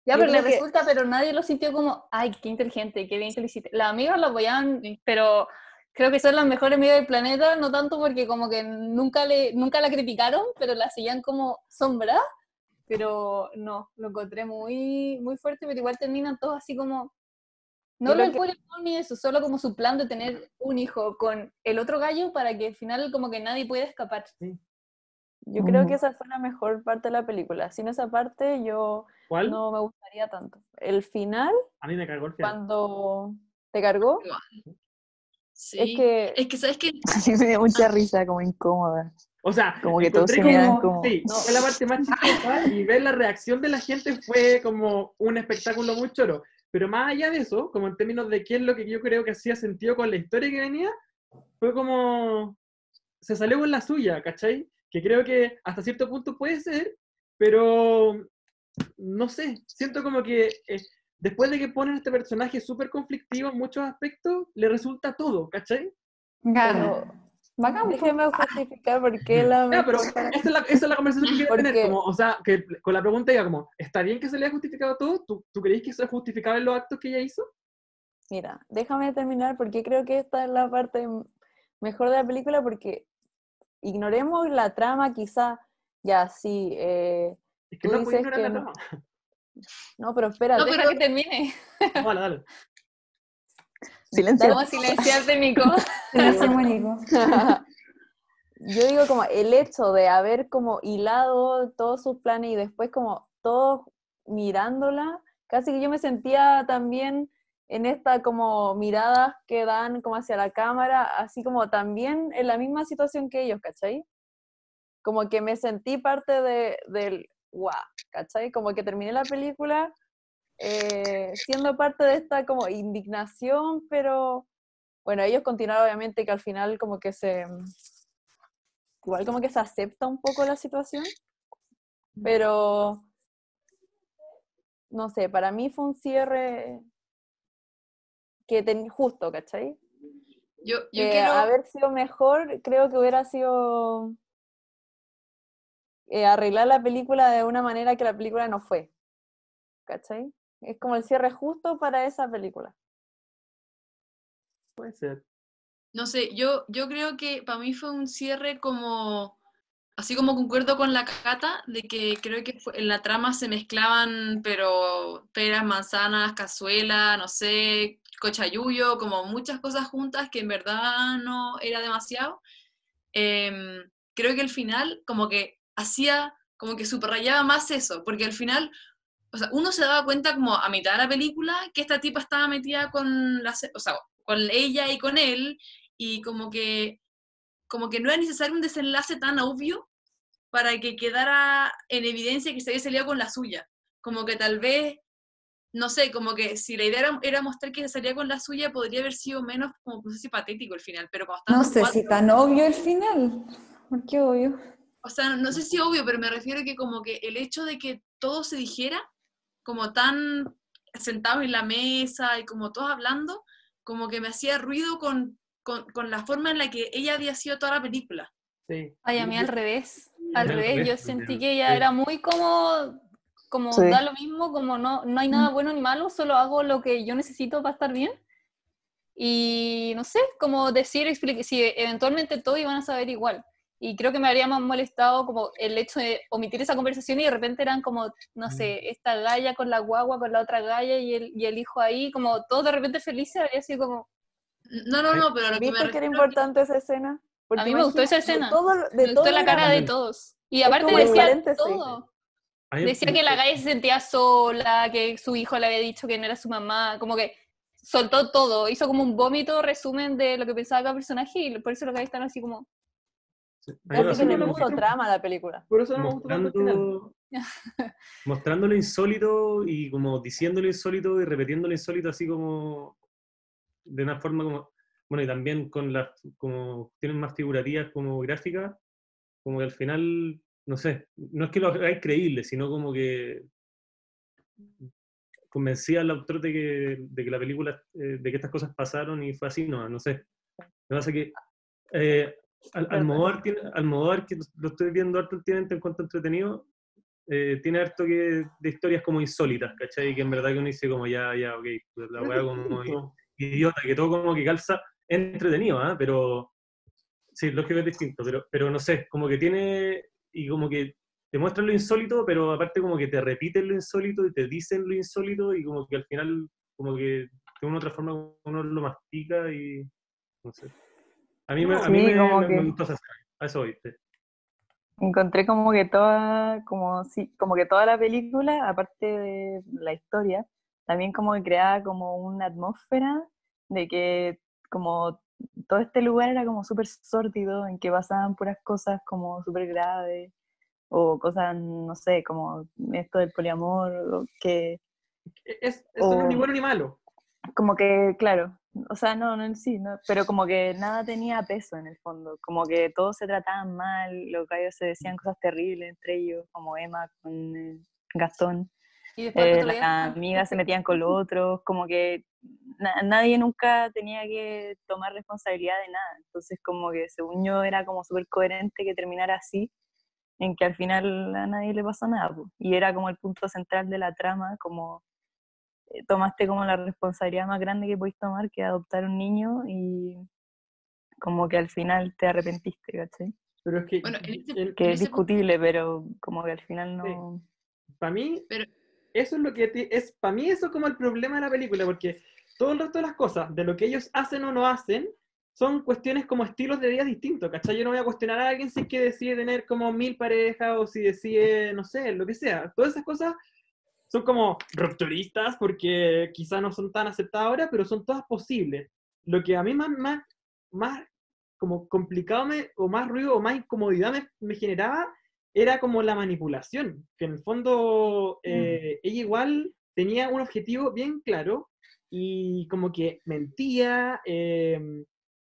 ya, pero le resulta, pero nadie lo sintió como, ay, qué inteligente, qué bien que lo hiciste. Las amigas lo apoyaban, pero creo que son las mejores amigas del planeta, no tanto porque como que nunca, le, nunca la criticaron, pero la seguían como sombra. Pero no, lo encontré muy, muy fuerte, pero igual terminan todos así como, no lo que... ni eso, solo como su plan de tener un hijo con el otro gallo para que al final como que nadie pueda escapar. Sí. Yo creo que esa fue la mejor parte de la película. Sin esa parte yo no me gustaría tanto. El final... A mí me cargó el final. Cuando... ¿Te cargó? Sí. Es que... Es que, ¿sabes mí me dio mucha risa, como incómoda. O sea, como que todos se miran como... Sí, no. fue la parte más chistosa y ver la reacción de la gente fue como un espectáculo muy choro. Pero más allá de eso, como en términos de qué es lo que yo creo que hacía sentido con la historia que venía, fue como... Se salió con la suya, ¿cachai? que creo que hasta cierto punto puede ser, pero no sé, siento como que eh, después de que ponen este personaje súper conflictivo en muchos aspectos, le resulta todo, ¿cachai? Claro. Déjeme justificar por qué la... No, pero esa es la, esa es la conversación que quiero tener, como, o sea, que con la pregunta diga como, ¿está bien que se le haya justificado todo? ¿Tú, ¿tú crees que eso es justificable los actos que ella hizo? Mira, déjame terminar porque creo que esta es la parte mejor de la película porque ignoremos la trama, quizá, ya sí. Eh, es que no puedes ignorar la trama. No, pero espera. No, deja que termine. Dale. Silencio. Vamos a silenciarte, Nico. Nico. Yo digo como el hecho de haber como hilado todos sus planes y después como todos mirándola, casi que yo me sentía también en esta como miradas que dan como hacia la cámara, así como también en la misma situación que ellos, ¿cachai? Como que me sentí parte de, del guau, ¿cachai? Como que terminé la película eh, siendo parte de esta como indignación, pero bueno, ellos continuaron obviamente que al final como que se, igual como que se acepta un poco la situación, pero no sé, para mí fue un cierre que ten, justo, ¿cachai? Yo, yo quiero... Haber sido mejor, creo que hubiera sido eh, arreglar la película de una manera que la película no fue. ¿Cachai? Es como el cierre justo para esa película. Puede ser. No sé, yo, yo creo que para mí fue un cierre como así como concuerdo con la Cata, de que creo que en la trama se mezclaban, pero peras, manzanas, cazuela, no sé, cochayuyo, como muchas cosas juntas que en verdad no era demasiado. Em, creo que el final como que hacía, como que subrayaba más eso, porque al final, o sea, uno se daba cuenta como a mitad de la película que esta tipa estaba metida con, la, o sea, con ella y con él, y como que como que no era necesario un desenlace tan obvio para que quedara en evidencia que se había salido con la suya. Como que tal vez, no sé, como que si la idea era, era mostrar que se salía con la suya, podría haber sido menos, como no sé si patético el final, pero cuando No sé si cuatro- tan obvio el final. ¿Por qué obvio? O sea, no sé si obvio, pero me refiero a que como que el hecho de que todo se dijera, como tan sentados en la mesa y como todos hablando, como que me hacía ruido con, con, con la forma en la que ella había sido toda la película. Sí. Ay, a mí al revés. Al revés, revés, yo sentí que ella sí. era muy como, como Sí. da lo mismo, como no, no hay nada bueno ni malo, solo hago lo que yo necesito para estar bien. Y no sé, como decir, explique, si eventualmente todos iban a saber igual. Y creo que me habría más molestado como el hecho de omitir esa conversación y de repente eran como, no sé, esta galla con la guagua, con la otra galla y el, y el hijo ahí, como todos de repente felices, habría sido como, No, no, no, pero a lo que me ¿Viste que era importante esa escena? Porque mí me gustó esa imagina, de escena. todo de me gustó la cara de todos. Y aparte decía todo. A Decía que la galla se sentía sola, que su hijo le había dicho que no era su mamá, como que soltó todo, hizo como un vómito resumen de lo que pensaba cada personaje y por eso los gallos están así como... a mí me Casi pasó que le puso trama a la película. Por eso no me gustó tanto el final. mostrando, mostrando lo insólito y como diciendo lo insólito y repitiendo lo insólito así como de una forma como, bueno, y también con las, como tienen más figurativas como gráficas, como que al final, no sé, no es que lo hagáis creíble, sino como que convencía al autor de que, de que la película, eh, de que estas cosas pasaron y fue así, no, no sé. Lo que pasa es que eh, Al- Almodóvar, tiene, Almodóvar, que lo estoy viendo harto últimamente en cuanto a entretenido, eh, tiene harto que, de historias como insólitas, ¿cachai? Que en verdad que uno dice como ya, ya, ok, la weá como idiota, que todo como que calza entretenido, ¿ah? Pero sí, lógico que es distinto, pero, pero no sé, como que tiene, y como que te muestran lo insólito, pero aparte como que te repiten lo insólito y te dicen lo insólito y como que al final, como que de una u otra forma uno lo mastica y no sé. A mí, me, a mí Sí, me, como me- que- me gustó esa a eso oíste. Encontré como que toda, como, sí, como que toda la película, aparte de la historia, también como que creaba como una atmósfera de que como todo este lugar era como súper sórdido, en que pasaban puras cosas como súper graves, o cosas, no sé, como esto del poliamor, o que Es, eso no es ni bueno ni malo. como que, claro, o sea, no, no, sí, no, pero como que nada tenía peso en el fondo, como que todos se trataban mal, los gallos se decían cosas terribles entre ellos, como Emma con eh, Gastón, Y eh, las amigas se metían con los otros, como que na- nadie nunca tenía que tomar responsabilidad de nada, entonces como que según yo era como súper coherente que terminara así, en que al final a nadie le pasó nada, y era como el punto central de la trama, como tomaste como la responsabilidad más grande que podéis tomar, que adoptar un niño y como que al final te arrepentiste, ¿cachai? Pero es que, Bueno, en- Que es discutible, pero como que al final no... para mí, Pero- eso es lo que ti- es, para mí eso es como el problema de la película, porque todo el resto de las cosas, de lo que ellos hacen o no hacen, son cuestiones como estilos de vida distintos, ¿cachai? Yo no voy a cuestionar a alguien si es que decide tener como mil parejas o si decide, no sé, lo que sea. Todas esas cosas son como rupturistas porque quizás no son tan aceptadas ahora, pero son todas posibles. Lo que a mí más, más, más como complicado me, o más ruido o más incomodidad me, me generaba era como la manipulación, que en el fondo eh, ella igual tenía un objetivo bien claro y como que mentía, eh,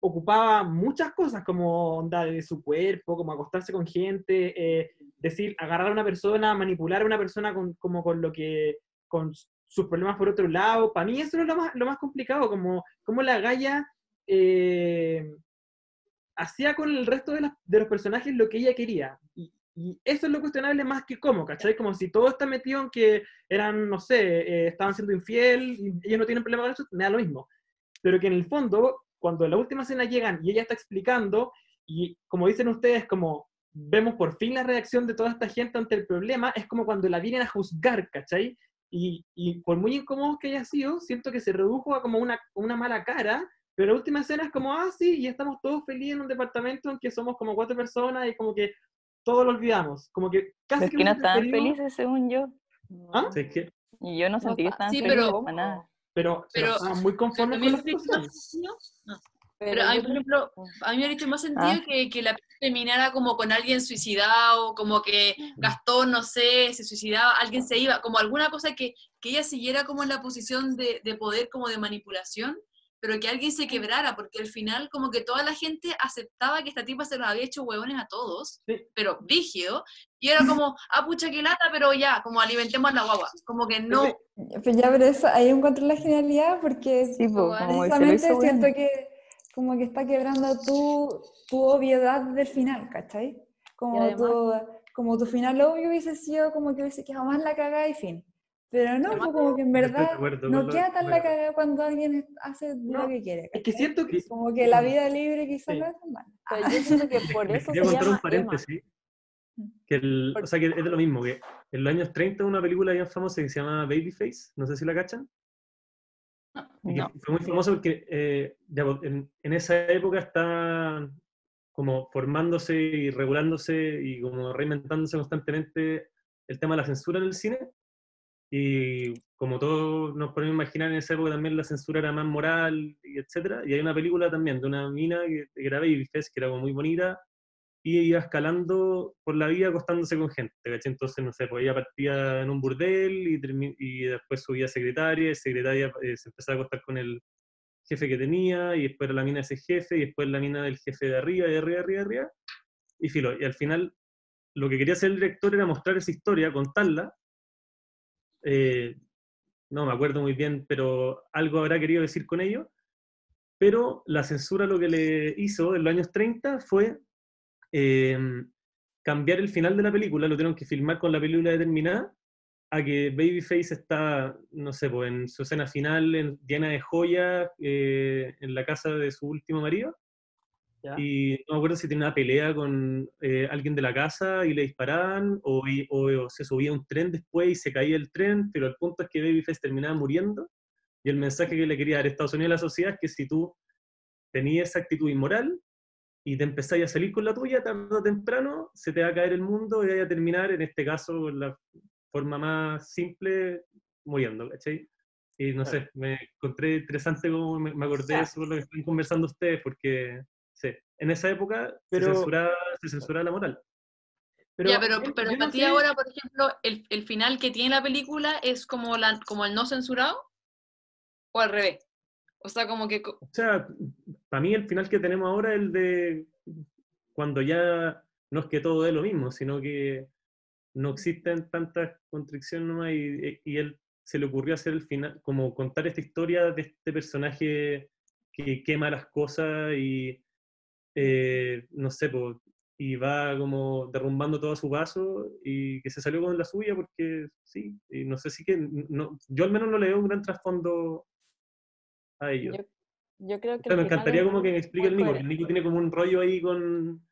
ocupaba muchas cosas como onda de su cuerpo, como acostarse con gente, eh, decir, agarrar a una persona, manipular a una persona con, como con lo que, con sus problemas por otro lado. Para mí eso es lo más, lo más complicado, como, como la galla eh, hacía con el resto de, de los personajes lo que ella quería. Y, y eso es lo cuestionable más que cómo, ¿cachai? Como si todo está metido en que eran, no sé, eh, estaban siendo infiel y ellos no tienen problema con eso, me da lo mismo. Pero que en el fondo, cuando en la última escena llegan y ella está explicando, y como dicen ustedes, como vemos por fin la reacción de toda esta gente ante el problema, es como cuando la vienen a juzgar, ¿cachai? Y, y por muy incómodo que haya sido, siento que se redujo a como una, una mala cara, pero la última escena es como, ah, sí, y estamos todos felices en un departamento en que somos como cuatro personas y como que todos lo olvidamos. Como que casi Los que que no estaban felices, según yo. ¿Ah? ¿Sabes qué? Y yo no sentí que estaban Sí, felices pero- para nada. Pero, pero Pero- estaban muy conformes con la situación. no. Pero a mí, por ejemplo, a mí me ha hecho más sentido Ah. que, que la película terminara como con alguien suicidado, como que Gastón, no sé, se suicidaba, alguien se iba, como alguna cosa que, que ella siguiera como en la posición de, de poder, como de manipulación, pero que alguien se quebrara, porque al final como que toda la gente aceptaba que esta tipa se los había hecho huevones a todos, Sí. pero rígido, y era como, ah, pucha, que lata, pero ya, como alimentemos a la guagua, como que no, Pues ya, pero eso, ahí encuentro la genialidad porque Sí, Igual. como hizo siento que como que está quebrando tu, tu obviedad del final, ¿cachai? Como, además- tu, como tu final obvio hubiese sido como que hubiese quedado más la cagada y fin. Pero no, Además- pues como que en verdad acuerdo no queda tan la cagada cuando alguien hace No, lo que quiere. Es que ¿cachai? siento que... Como que la vida libre quizás Sí. no es tan mala. Pero yo siento que por eso se llama un paréntesis. Que el, o sea, que es de lo mismo, que en los años 30 una película bien famosa que se llama Babyface, no sé si la cachan. No. fue muy famoso porque eh, en, en esa época está como formándose y regulándose y como reinventándose constantemente el tema de la censura en el cine. Y como todos nos podemos imaginar, en esa época también la censura era más moral, y etcétera. Y hay una película también de una mina que, que era Babyface, que era como muy bonita, y iba escalando por la vida acostándose con gente, ¿cachai? Entonces, no sé, pues ella partía en un burdel y, y después subía a secretaria, y secretaria eh, se empezaba a acostar con el jefe que tenía, y después la mina de ese jefe, y después la mina del jefe de arriba, y arriba, arriba, arriba, y filo. Y al final, lo que quería hacer el director era mostrar esa historia, contarla. eh, no me acuerdo muy bien, pero algo habrá querido decir con ello. Pero la censura lo que le hizo en los años 30 fue eh, cambiar el final de la película, lo tuvieron que filmar con la película determinada, a que Babyface está, no sé, pues en su escena final en- llena de joyas eh, en la casa de su último marido. ¿ya? Y no me acuerdo si tenía una pelea con eh, alguien de la casa y le disparaban, o, o- o se subía a un tren después y se caía el tren, pero el punto es que Babyface terminaba muriendo. Y el mensaje que le quería dar Estados Unidos a la sociedad es que si tú tenías esa actitud inmoral y te empezáis a salir con la tuya, tarde o temprano se te va a caer el mundo y vaya a terminar, en este caso, la forma más simple, muriendo, ¿cachai? Y no sé, me encontré interesante como me, me acordé de eso por lo que están conversando ustedes, porque sí, en esa época Pero- se, censuraba, se censuraba la moral. ya, pero, pero yo no para ti sé- ahora, por ejemplo, el, el final que tiene la película es como, la, como el no censurado, o al revés. O sea, como que... O sea, para mí el final que tenemos ahora es el de cuando ya no es que todo es lo mismo, sino que no existen tantas constricciones nomás y, y él se le ocurrió hacer el final, como contar esta historia de este personaje que quema las cosas y eh, no sé, y va como derrumbando todo a su paso y que se salió con la suya porque sí, y no sé si que, no, yo al menos no le veo un gran trasfondo a ello. Yo creo que O sea, el me encantaría como que me explique el Nico, porque el. Nico tiene como un rollo ahí con...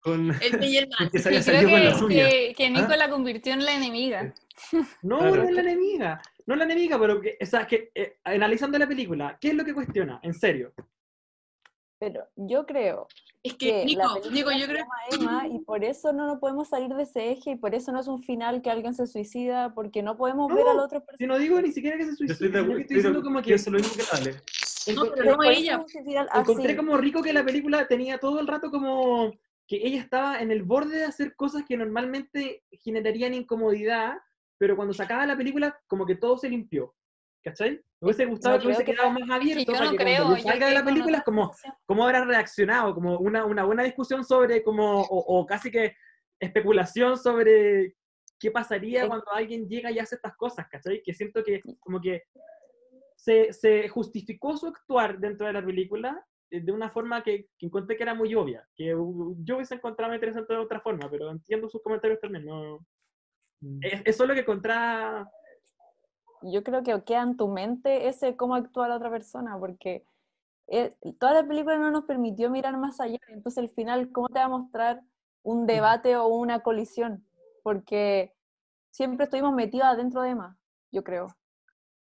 con El Yerman. con que Y creo salido con la que, suya. que, que Nico ¿Ah? la convirtió en la enemiga. No, Claro. no es la enemiga. No es la enemiga, pero que, o sea, que eh, analizando la película, ¿qué es lo que cuestiona? En serio. Pero yo creo Es que, que Nico, Nico, yo creo... Emma y por eso no nos podemos salir de ese eje y por eso no es un final que alguien se suicida porque no podemos ver No, al otro Si no digo ni siquiera que se Yo suicide, estoy de sino acuerdo, que estoy diciendo como que pienso lo mismo que dale. No, pero no ella. encontré como rico que la película tenía todo el rato como que ella estaba en el borde de hacer cosas que normalmente generarían incomodidad, pero cuando se acaba la película, como que todo se limpió. ¿Cachai? Me hubiese gustado No que hubiese que quedado pasa- más abierto yo para no que creo, cuando yo salga de la película es como cómo habrá reaccionado, como una, una buena discusión sobre como, o, o casi que especulación sobre qué pasaría Sí. cuando alguien llega y hace estas cosas, ¿cachai? Que siento que como que se, se justificó su actuar dentro de la película eh, de una forma que, que encontré que era muy obvia, que yo hubiese encontrado más interesante de otra forma, pero entiendo sus comentarios también, no... Es, es solo que contra... Yo creo que queda en tu mente ese cómo actúa la otra persona, porque eh, toda la película no nos permitió mirar más allá. Entonces, al final, ¿cómo te va a mostrar un debate o una colisión? Porque siempre estuvimos metidos adentro de Emma, yo creo,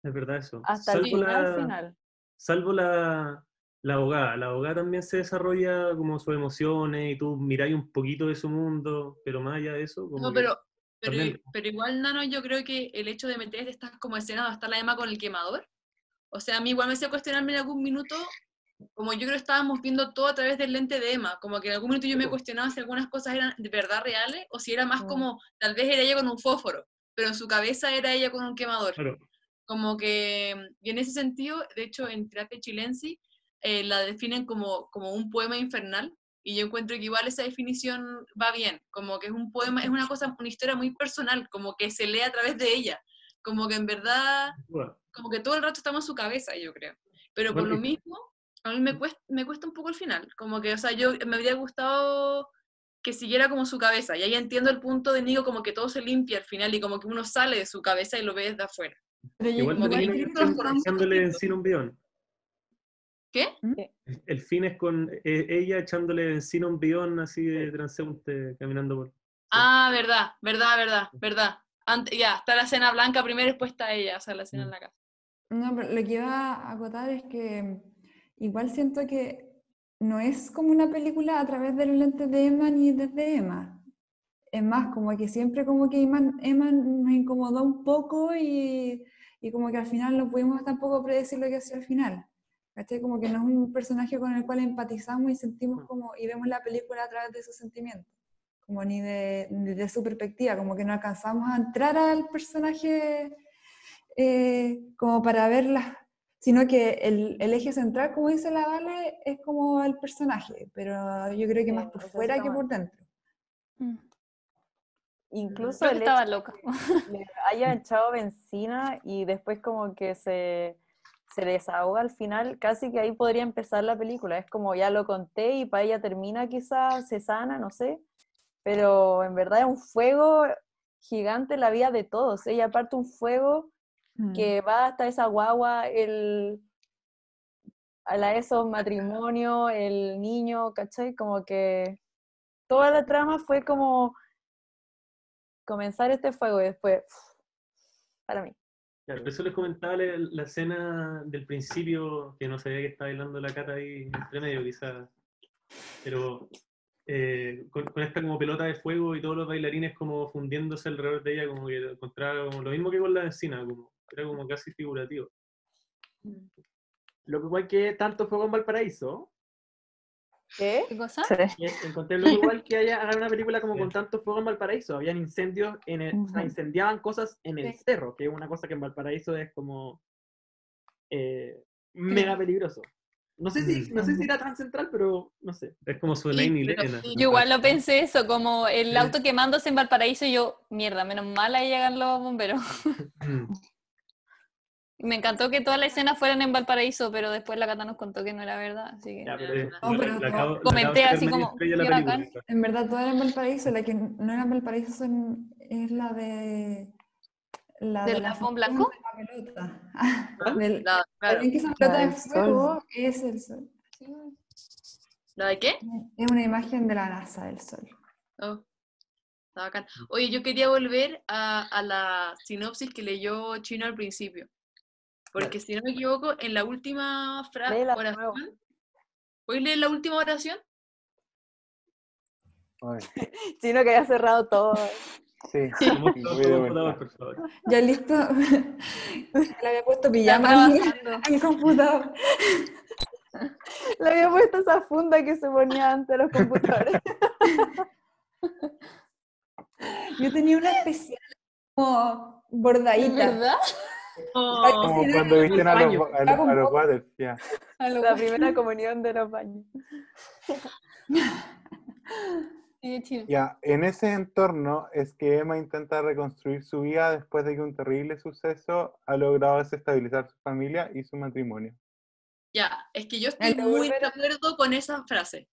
Es verdad eso. hasta el Salvo final, la- final. Salvo la, la abogada. La abogada también se desarrolla como sus emociones y tú miráis un poquito de su mundo, pero más allá de eso, como No, que- pero, pero, también. pero igual, Nano, yo creo que el hecho de meter estas como escenas donde está la Emma con el quemador, o sea, a mí igual me hacía cuestionarme en algún minuto como yo creo que estábamos viendo todo a través del lente de Emma, como que en algún momento yo me cuestionaba si algunas cosas eran de verdad reales o si era más Mm. como, tal vez era ella con un fósforo, pero en su cabeza era ella con un quemador. Claro. Como que, y en ese sentido, de hecho, en Terapia Chilensi eh, la definen como, como un poema infernal, y yo encuentro que igual esa definición va bien, como que es un poema, es una cosa, una historia muy personal, como que se lee a través de ella, como que en verdad, como que todo el rato estamos en su cabeza, yo creo. Pero por lo mismo, a mí me cuesta, me cuesta un poco el final, como que, o sea, yo me habría gustado que siguiera como su cabeza, y ahí entiendo el punto de Nico, como que todo se limpia al final, y como que uno sale de su cabeza y lo ve desde afuera. Pero yo- igual termina echándole encima un bidón. ¿Qué? El, el fin es con eh, ella echándole encima un bidón así de transeúnte caminando por. Ah, verdad, verdad, verdad, verdad. Ante- ya, está la cena blanca primero y después está ella, o sea, la cena en la casa. No, pero lo que iba a acotar es que igual siento que no es como una película a través de los lentes de Emma ni desde Emma. Es más, como que siempre como que Emma, Emma nos incomodó un poco y, y como que al final no pudimos tampoco predecir lo que hacía al final. ¿Cachai? Como que no es un personaje con el cual empatizamos y sentimos como, y vemos la película a través de sus sentimientos, como ni de, ni de su perspectiva, como que no alcanzamos a entrar al personaje eh, como para verlas, sino que el, el eje central, como dice la Vale, es como el personaje, pero yo creo que más por fuera que por dentro. Mm. Incluso Creo que estaba loca. le haya echado benzina y después como que se, se desahoga al final, casi que ahí podría empezar la película. Es como ya lo conté y para ella termina quizás, se sana, no sé. Pero en verdad es un fuego gigante en la vida de todos. Ella aparte un fuego Mm. que va hasta esa guagua, el, a la eso, matrimonio, el niño, ¿cachai? Como que toda la trama fue como comenzar este fuego y después, para mí. Claro, por eso les comentaba la, la escena del principio, que no sabía que estaba bailando la cata ahí entre medio, quizás. Pero eh, con, con esta como pelota de fuego y todos los bailarines como fundiéndose alrededor de ella, como que encontraba como lo mismo que con la vecina, como, era como casi figurativo. Lo que igual que tanto fuego en Valparaíso, ¿Qué? ¿Qué cosa? Sí. encontré lo igual que haya hagan una película como con tanto fuego en Valparaíso. Habían incendios, en el, o sea, Ujú. incendiaban cosas en el Sí. cerro, que es una cosa que en Valparaíso es como eh, mega peligroso. No sé, si, no sé si era tan central, pero no sé. Es como su Sí, Elaine y pero Lena. sí, Yo igual lo pensé eso, como el auto quemándose en Valparaíso y yo, mierda, menos mal ahí llegan los bomberos. Me encantó que todas las escenas fueran en Valparaíso, pero después la Cata nos contó que no era verdad, así que... Ya, pero Sí, No, la- pero la no. acabo- la acabo de Comenté así como, la película. En verdad, todas eran Valparaíso, la que no era en Valparaíso son- es la de... La ¿Del de la Japón Blanco? de la pelota. Del, La, claro. ¿Alguien que esa La pelota de fuego es el sol. ¿La de qué? Es una imagen de la NASA del sol. Oh, está bacán. Oye, yo quería volver a, a la sinopsis que leyó Chino al principio. Porque si no me equivoco, en la última frase oración. ¿Puedes leer la última oración? Sino que había cerrado todo. sí, sí. Ya listo. Le había puesto pijama al computador. Le había puesto esa funda que se ponía ante los computadores. Yo tenía una especial como ¿Es bordadita. verdad? Oh, Como cuando visten a los, baño. a los, a los Waters, lo La primera comunión de los baños. Ya, en ese entorno es que Emma intenta reconstruir su vida después de que un terrible suceso ha logrado desestabilizar su familia y su matrimonio. ya, es que yo estoy muy de acuerdo con esa frase.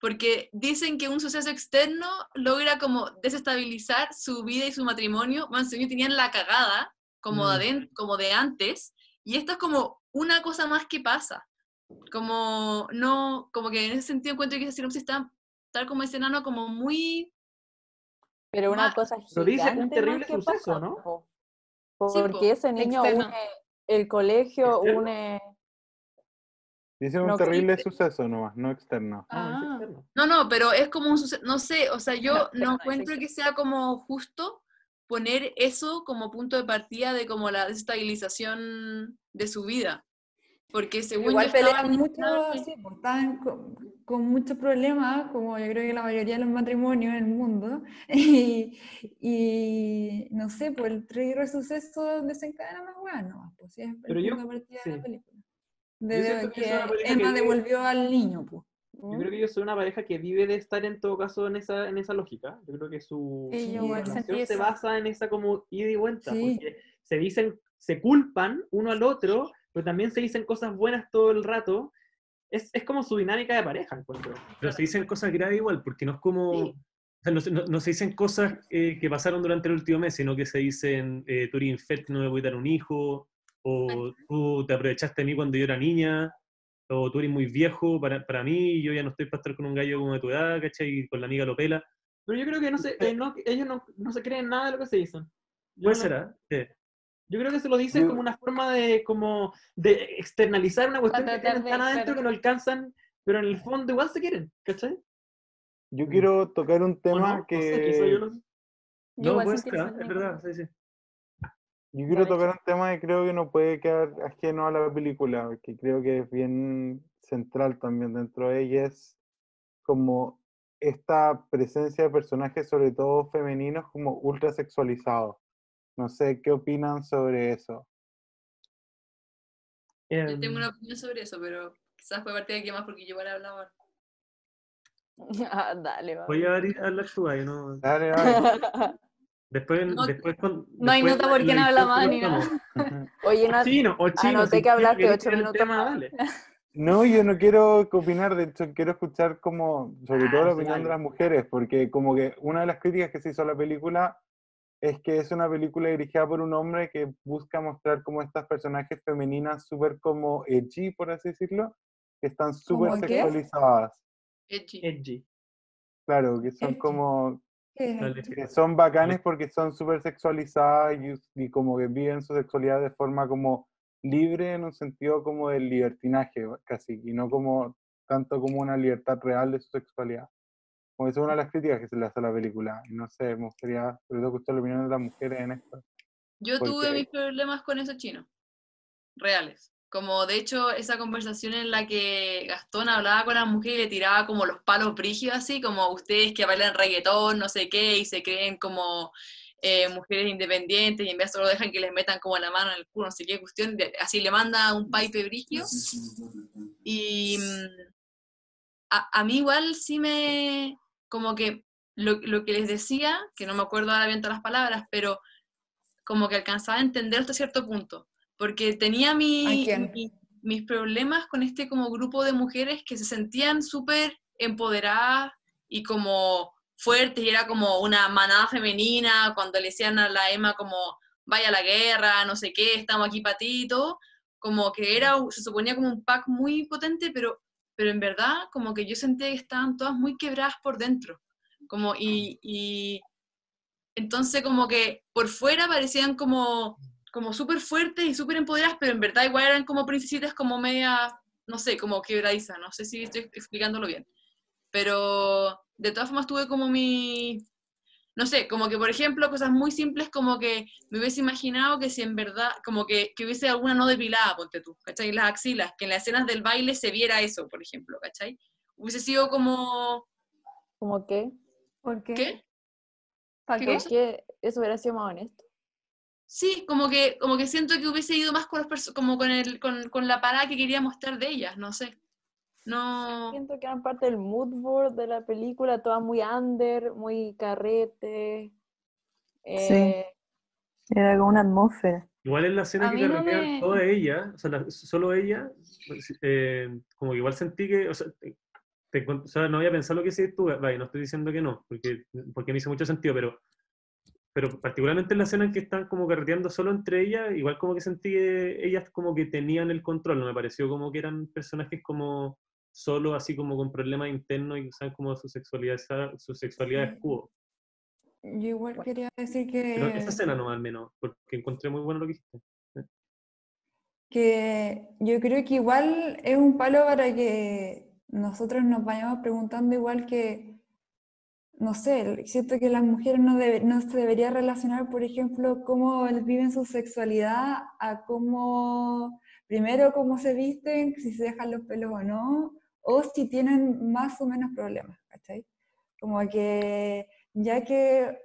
Porque dicen que un suceso externo logra como desestabilizar su vida y su matrimonio. Mansuño tenían la cagada como, de Mm. aden- como de antes. Y esto es como una cosa más que pasa. Como no, como que en ese sentido encuentro que esa sinopsis está, tal como ese enano, como muy Pero una Ma- cosa Pero dice un gigante más terrible suceso, pasa, ¿no? po. Sí, po. Porque ese niño Externo. une el colegio, ¿Externo? une... Dice un No, terrible dice- suceso nomás, no externo. Ah, es Ah. externo. No, no, pero es como un suceso, no sé, o sea, yo No, no, encuentro que sea como justo poner eso como punto de partida de como la desestabilización de su vida. Porque según Igual yo estaban pelean mucho, sí, pues, con, con muchos problemas, como yo creo que la mayoría de los matrimonios en el mundo, y, y no sé, pues el trigger suceso desencadena más weas, no, pues sí, es el Pero yo- punto de partida de la sí. película. Yo De, siento que que Emma que devolvió al niño, pues. Yo creo que ellos son una pareja que vive de estar en todo caso en esa, en esa lógica. Yo creo que su, Sí, su relación se basa en esa como ida y vuelta. Sí. Porque se dicen, se culpan uno al otro, pero también se dicen cosas buenas todo el rato. Es, es como su dinámica de pareja, encuentro. Pero se dicen cosas graves igual, porque no es como... Sí. o sea, no, se- no- no se dicen cosas eh, que pasaron durante el último mes, sino que se dicen, eh, tú eres infértil, no me voy a dar un hijo, o tú te aprovechaste de mí cuando yo era niña, o tú eres muy viejo para, para mí, y yo ya no estoy para estar con un gallo como de tu edad, ¿cachai? Y con la amiga lo pela. Pero yo creo que no se, eh, no- ellos no, no se creen nada de lo que se dicen. Yo, Puede no- ser, ¿ah? Sí. yo creo que se lo dicen como una forma de, como, de externalizar una cuestión que tan adentro que no alcanzan, pero en el fondo igual se quieren, ¿cachai? Yo quiero tocar un ¿O tema no? que... No sé, yo no- ¿ah? es verdad, sí, sí. Yo quiero tocar un tema que creo que no puede quedar ajeno a la película, que creo que es bien central también dentro de ella, es como esta presencia de personajes, sobre todo femeninos, como ultra sexualizados. No sé qué opinan sobre eso. Yo Em, tengo una opinión sobre eso, pero quizás fue parte de aquí más porque yo igual hablaba. Ah, dale, va. Voy a hablar tú, ¿no? Dale, dale. Después, No- después, con- No hay nota por en quién la habla edición más que ni nada. Oye, Chino, o chino. anoté si que hablaste ocho minutos tema, más. dale. No, yo no quiero opinar, de hecho quiero escuchar como, sobre Ah, todo la sí, opinión de las mujeres, porque como que una de las críticas que se hizo a la película es que es una película dirigida por un hombre que busca mostrar como estas personajes femeninas súper como edgy, por así decirlo, que están súper ¿Cómo qué? sexualizadas. Edgy. Edgy. Claro, que son Edgy. como, Son bacanes porque son súper sexualizadas y, y como que viven su sexualidad de forma como libre en un sentido como del libertinaje casi, y no como tanto como una libertad real de su sexualidad. Como esa es una de las críticas que se le hace a la película. Y no sé, me gustaría sobre todo escuchar la opinión de las mujeres en esto. Yo tuve mis problemas con esos chinos, reales. Como de hecho esa conversación en la que Gastón hablaba con las mujeres y le tiraba como los palos brígidos así, como ustedes que bailan reggaetón, no sé qué, y se creen como eh, mujeres independientes y en vez solo dejan que les metan como la mano en el culo, no sé qué cuestión, así le manda un pipe brígido. Y mm, a, a mí igual sí me, como que lo, lo que les decía, que no me acuerdo ahora bien todas las palabras, pero como que alcanzaba a entender hasta cierto punto, porque tenía mi, mi- mis problemas con este como grupo de mujeres que se sentían súper empoderadas y como fuertes, y era como una manada femenina, cuando le decían a la Emma como, vaya a la guerra, no sé qué, estamos aquí para ti y todo, como que era, se suponía como un pack muy potente, pero, pero en verdad como que yo sentía que estaban todas muy quebradas por dentro, como y, y entonces como que por fuera parecían como, como súper fuertes y súper empoderadas, pero en verdad igual eran como princesitas como media, no sé, como quebradiza, no sé si estoy explicándolo bien. Pero de todas formas tuve como mi, no sé, como que por ejemplo cosas muy simples como que me hubiese imaginado que si en verdad, como que, que hubiese alguna no depilada, ponte tú, ¿cachai? Las axilas, que en las escenas del baile se viera eso, por ejemplo, ¿cachai? Hubiese sido como, ¿Cómo qué? ¿Por qué? ¿qué? ¿Para ¿Qué? Que eso hubiera sido más honesto. Sí, como que, como que siento que hubiese ido más con, los como con, el, con, con la parada que quería mostrar de ellas, no sé. No, Siento que eran parte del mood board de la película, todas muy under, muy carrete. eh, Era como una atmósfera. Igual en la escena A que no me- toda ella, o sea, la- solo ella, eh, como que igual sentí que, o sea, te- o sea, no había pensado lo que hiciste tú, vaya, no estoy diciendo que no, porque, porque me hizo mucho sentido, pero, pero particularmente en la escena en que están como carreteando solo entre ellas, igual como que sentí que ellas como que tenían el control, no me pareció como que eran personajes como solo así como con problemas internos y usaban como su sexualidad, su sexualidad Sí. escudo. Yo igual quería decir Pero que, esa escena no al menos, porque encontré muy bueno lo que hiciste. que yo creo que igual es un palo para que nosotros nos vayamos preguntando igual que, no sé, siento que las mujeres no, debe- no se debería relacionar, por ejemplo, cómo viven su sexualidad a cómo primero cómo se visten, si se dejan los pelos o no, o si tienen más o menos problemas, ¿cachai? Como que, ya que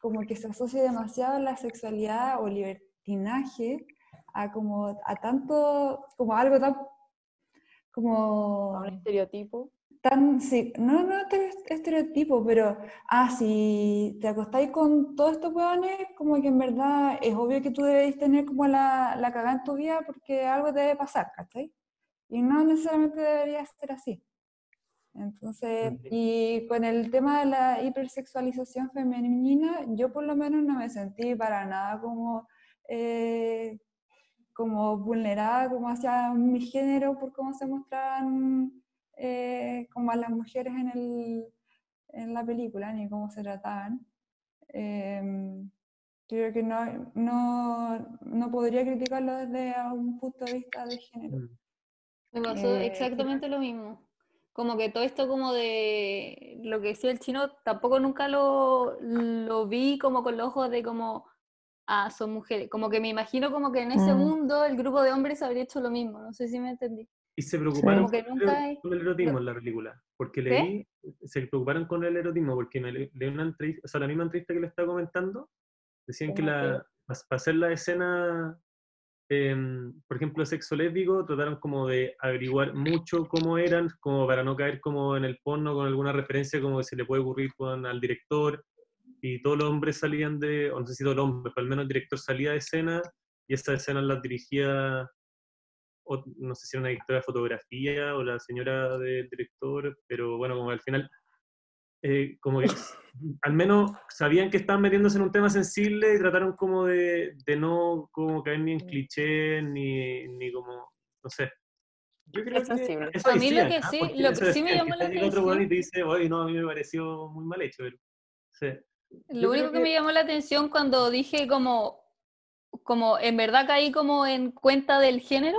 como que se asocia demasiado la sexualidad o libertinaje a como a tanto, como algo tan, como... un estereotipo. Tan, sí, no, no estereotipo, pero, ah, si te acostáis con todos estos hueones, como que en verdad es obvio que tú debes tener como la, la cagada en tu vida porque algo te debe pasar, ¿cachai? Y no necesariamente debería ser así. Entonces, y con el tema de la hipersexualización femenina, yo por lo menos no me sentí para nada como, eh, como vulnerada como hacia mi género por cómo se mostraban eh, como a las mujeres en, el, en la película, ni cómo se trataban. Em, creo que no, no, no, podría criticarlo desde un punto de vista de género. Mm. Me pasó eh, exactamente lo mismo como que todo esto como de lo que decía el chino, tampoco nunca lo, lo vi como con los ojos de como, ah, son mujeres. Como que me imagino como que en ese mm. mundo el grupo de hombres habría hecho lo mismo, no sé si me entendí. Y se preocuparon con el erotismo en la película, porque leí, se preocuparon con el erotismo, porque me leí una entrevista, o sea, la misma entrevista que le estaba comentando, decían que la, para hacer la escena Em, por ejemplo, sexo lésbico, trataron como de averiguar mucho cómo eran, como para no caer como en el porno con alguna referencia como que se le puede ocurrir con, al director, y todos los hombres salían de, o no sé si todos los hombres, pero al menos el director salía de escena, y esas escenas las dirigía, o, no sé si era una directora de fotografía o la señora del director, pero bueno, como al final eh, como que al menos sabían que estaban metiéndose en un tema sensible y trataron como de, de no como caer ni en cliché ni, ni como, no sé. Yo creo que eso a mí lo que ¿ah? sí, lo que sí me llamó la atención. otro y te dice, oye, no, a mí me pareció muy mal hecho. Pero, sí. Lo único que... me llamó la atención cuando dije como, como en verdad caí como en cuenta del género,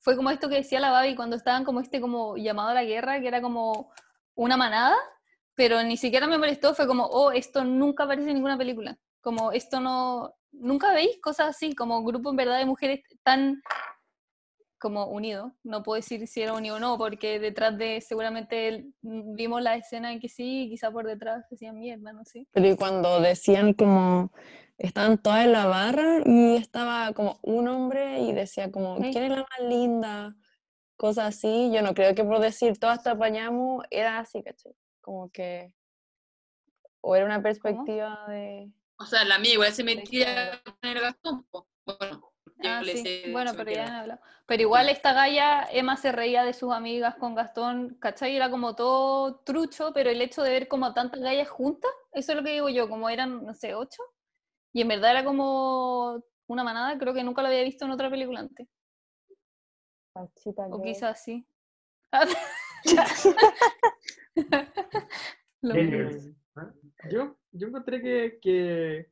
fue como esto que decía la Babi cuando estaban como este como llamado a la guerra, que era como una manada, pero ni siquiera me molestó, fue como, oh, esto nunca aparece en ninguna película, como esto no, nunca veis cosas así, como grupo en verdad de mujeres tan como unido, no puedo decir si era unido o no, porque detrás de seguramente vimos la escena en que sí, quizá por detrás decían mierda, no sé. Pero y cuando decían como, estaban todas en la barra y estaba como un hombre y decía como, ¿quién es la más linda? Cosas así, yo no creo que por decir todas te apañamos era así, ¿cachai? como que, o era una perspectiva de... O sea, la mía igual se metía en el Gastón, bueno. Ah, bueno, pero ya han hablado. Pero igual esta Gaia, Emma se reía de sus amigas con Gastón, ¿cachai? Era como todo trucho, pero el hecho de ver como tantas gallas juntas, eso es lo que digo yo, como eran, no sé, ocho, y en verdad era como una manada, creo que nunca lo había visto en otra película antes. o quizás sí. Eh, yo, yo encontré que,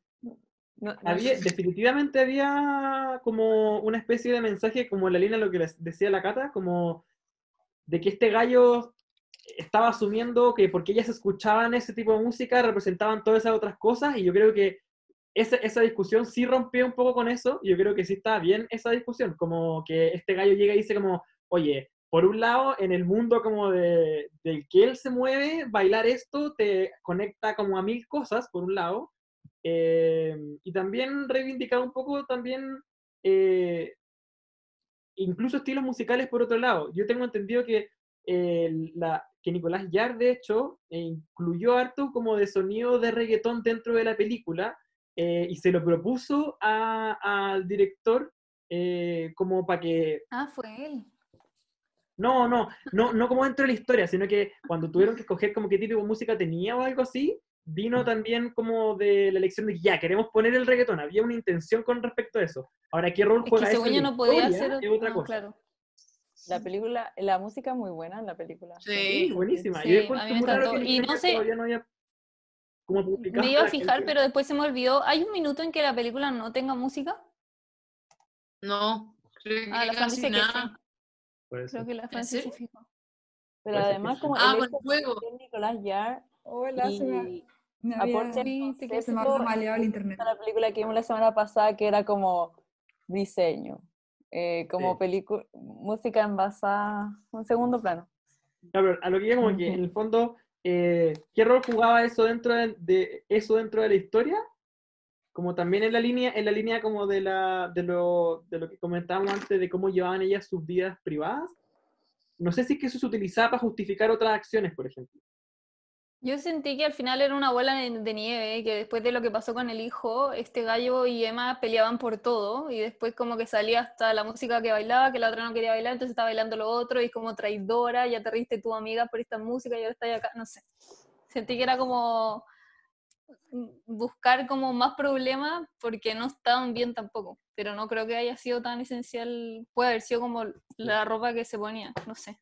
había, definitivamente había como una especie de mensaje, como en la línea lo que les decía la Cata, como de que este gallo estaba asumiendo que porque ellas escuchaban ese tipo de música representaban todas esas otras cosas y yo creo que esa, esa discusión sí rompió un poco con eso y yo creo que sí está bien esa discusión, como que este gallo llega y dice como, oye, por un lado, en el mundo como de, del que él se mueve, bailar esto te conecta como a mil cosas, por un lado, eh, y también reivindicar un poco también eh, incluso estilos musicales por otro lado. Yo tengo entendido que, eh, la, que Nicolás Yar, de hecho, incluyó harto como de sonido de reggaetón dentro de la película y se lo propuso al director como para que... Ah, fue él. No, no, no, no como dentro de la historia, sino que cuando tuvieron que escoger como qué tipo de música tenía o algo así, vino también como de la elección de que ya, queremos poner el reggaetón, había una intención con respecto a eso. Ahora, ¿qué rol juega es que eso? no podía hacer otra cosa. Claro. La película, la música muy buena en la película. Sí, buenísima. Sí, a mí me encantó. Y no sé, me iba a fijar, pero después se me olvidó. ¿Hay un minuto en que la película no tenga música? No, ah, la casi nada. Creo que la Francia se fijó. Pero además, como ah, el juego. Nicolás Yar Hola, y me, aporte que se me ha el internet. La película que vimos la semana pasada que era como diseño. eh, como película, música envasada, un segundo plano. Claro, a lo que iba como que en el fondo, eh, ¿qué rol jugaba eso dentro de, eso dentro de la historia? Como también en la línea, en la línea como de la, de lo, de lo que comentábamos antes de cómo llevaban ellas sus vidas privadas. No sé si que eso se utilizaba para justificar otras acciones, por ejemplo. Yo sentí que al final era una bola de, nieve, que después de lo que pasó con el hijo, este gallo y Emma peleaban por todo, y después como que salía hasta la música que bailaba, que la otra no quería bailar, entonces estaba bailando lo otro, y como traidora, ya te riste tu amiga por esta música y ahora estás acá, no sé. Sentí que era como buscar como más problemas porque no estaban bien tampoco, pero no creo que haya sido tan esencial, puede haber sido como la ropa que se ponía, no sé.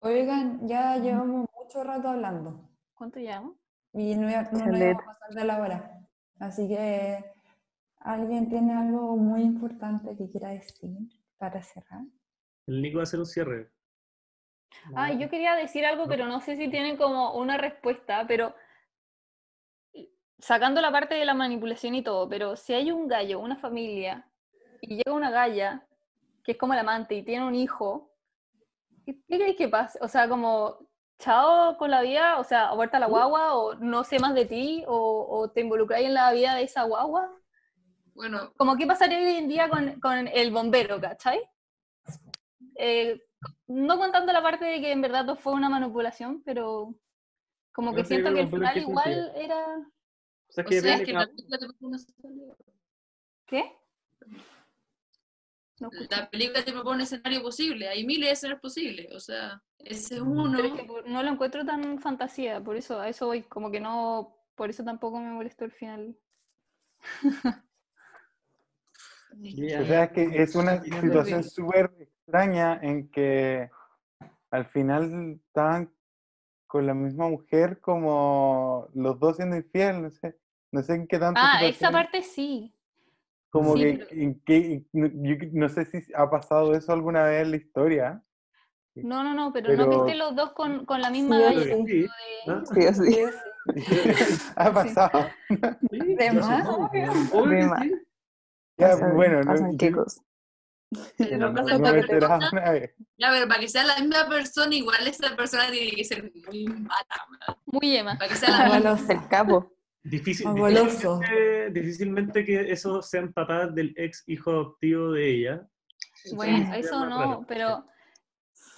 Oigan, ya llevamos mucho rato hablando ¿Cuánto llevamos? y no, iba- no íbamos a pasar de la hora. Así que, ¿alguien tiene algo muy importante que quiera decir para cerrar? El Nico va a hacer un cierre. Ah, yo quería decir algo, pero no sé si tienen como una respuesta, pero sacando la parte de la manipulación y todo, pero si hay un gallo, una familia, y llega una galla, que es como el amante, y tiene un hijo, ¿qué qué crees que pasa? O sea, como, chao con la vida, o sea, vuelta a la guagua, o no sé más de ti, o, o te involucráis en la vida de esa guagua. Bueno, Como, ¿qué pasaría hoy en día con, con el bombero, cachai? Eh, no contando la parte de que en verdad todo fue una manipulación, pero como que No sé, siento que ¿en final igual era... O sea, o sea, es que la ¿Qué? No la película te propone un escenario posible, hay miles de escenarios posibles, o sea, ese es uno. Pero es que por- no lo encuentro tan fantasía, por eso, a eso voy, como que no, por eso tampoco me molestó el final. O sea, es que es una situación súper extraña en que al final estaban con la misma mujer como los dos siendo infiel, no sé, no sé en qué tanto Ah, esa parte sí. Como sí, que pero- yo no sé si ha pasado eso alguna vez en la historia. No, no, no, pero, no que estén los dos con, con la misma Sí, galla. sí. Sí, de- ¿no? Sí, o sí. ha pasado. Sí, De más, obvio. Ya, bueno, no. Ya, pero para que sea la misma persona, igual esa persona tiene que ser muy mala. Muy Emma. Para que sea la misma. El capo. Difícil, difícilmente, difícilmente que esos sean papás del ex hijo adoptivo de ella. Bueno, eso no, raro. pero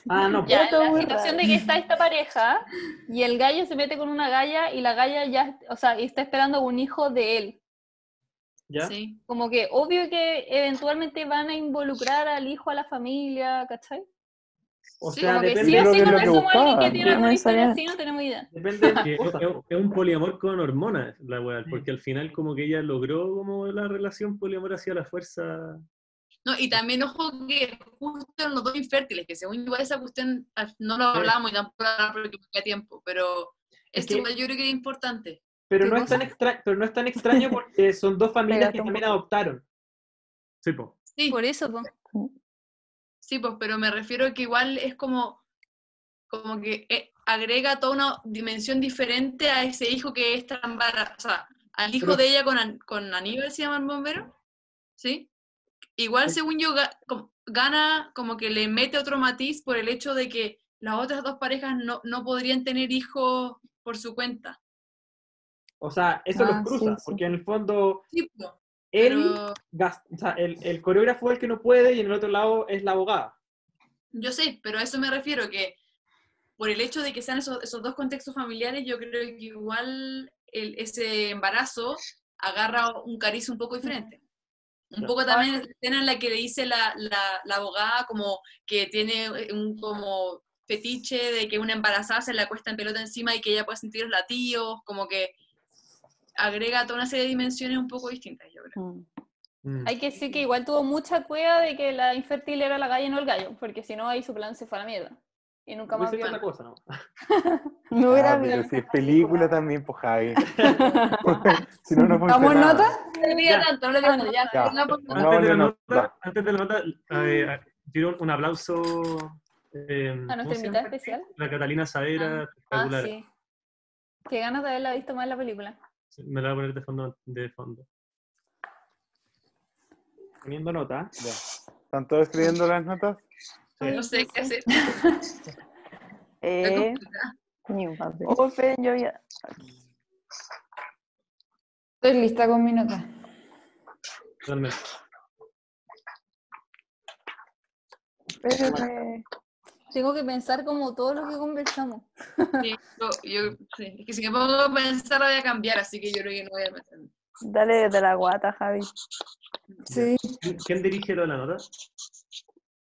Ah, no, ya la situación raro. de que está esta pareja y el gallo se mete con una galla y la galla ya, o sea, y está esperando un hijo de él. ¿ya? Sí. Como que obvio que eventualmente van a involucrar al hijo a la familia, ¿cachai? O Sí, sea, depende, sí Creo sí es lo que tiene No historia no tenemos idea. depende de Que es, un poliamor con hormonas, la weá, porque al final como que ella logró como la relación poliamor hacia la fuerza. No, y también ojo que justo en los dos infértiles, que según igual esa cuestión ah, no lo hablamos y tampoco porque me queda tiempo, pero Es esto que- igual yo creo que es importante. Pero ¿Qué no, es tan extra, pero no es tan extraño porque son dos familias que también adoptaron. Sí, po. Sí, Por eso, po. Sí, pues, pero me refiero a que igual es como, como que eh, agrega toda una dimensión diferente a ese hijo que es tan bara- o sea, al hijo Pero- de ella con, An- con Aníbal se llama el bombero, ¿sí? Igual Sí. según yo gana como que le mete otro matiz por el hecho de que las otras dos parejas no, no podrían tener hijos por su cuenta. O sea, eso Ah, los cruza, sí. porque en el fondo Sí, él, pero o sea, el, el coreógrafo es el que no puede y en el otro lado es la abogada. yo sé, pero a eso me refiero, que por el hecho de que sean esos, esos dos contextos familiares, yo creo que igual el- ese embarazo agarra un cariz un poco diferente. Un poco también la escena en la que le dice la, la, la abogada como que tiene un como fetiche de que una embarazada se le acuesta en pelota encima y que ella puede sentir los latidos, como que agrega toda una serie de dimensiones un poco distintas, yo creo. Mm. Mm. Hay que decir que igual tuvo mucha cueva de que la infértil era la galla y no el gallo, porque si no ahí su plan se fue a la mierda. Y nunca más vio cosa, ¿no? No hubiera Ah, pero si es película también, pues Javi. si no, no ¿Vamos funciona. nota? No le diga tanto, no le diga tanto, ya. Ya. venga, por- Antes de, la nota, nota. antes de la nota, eh, quiero un aplauso eh, A ¿cómo nuestra invitada especial. La Catalina Saavedra, Ah, espectacular. sí. Qué ganas de haberla visto más en la película. Me la voy a poner de fondo. De fondo. Poniendo nota. Ya. ¿Están todos escribiendo las notas? No sé qué hacer. Eh, ni un papel. Oh, yo ya. Estoy lista con mi nota. Totalmente. Espérenme. Tengo que pensar como todo lo que conversamos. Sí, yo, yo- sí, Es que si me pongo a pensar voy a cambiar, así que yo creo que no voy a pensar. Dale desde la guata, Javi. Sí. ¿Quién- ¿Quién dirige lo de la nota?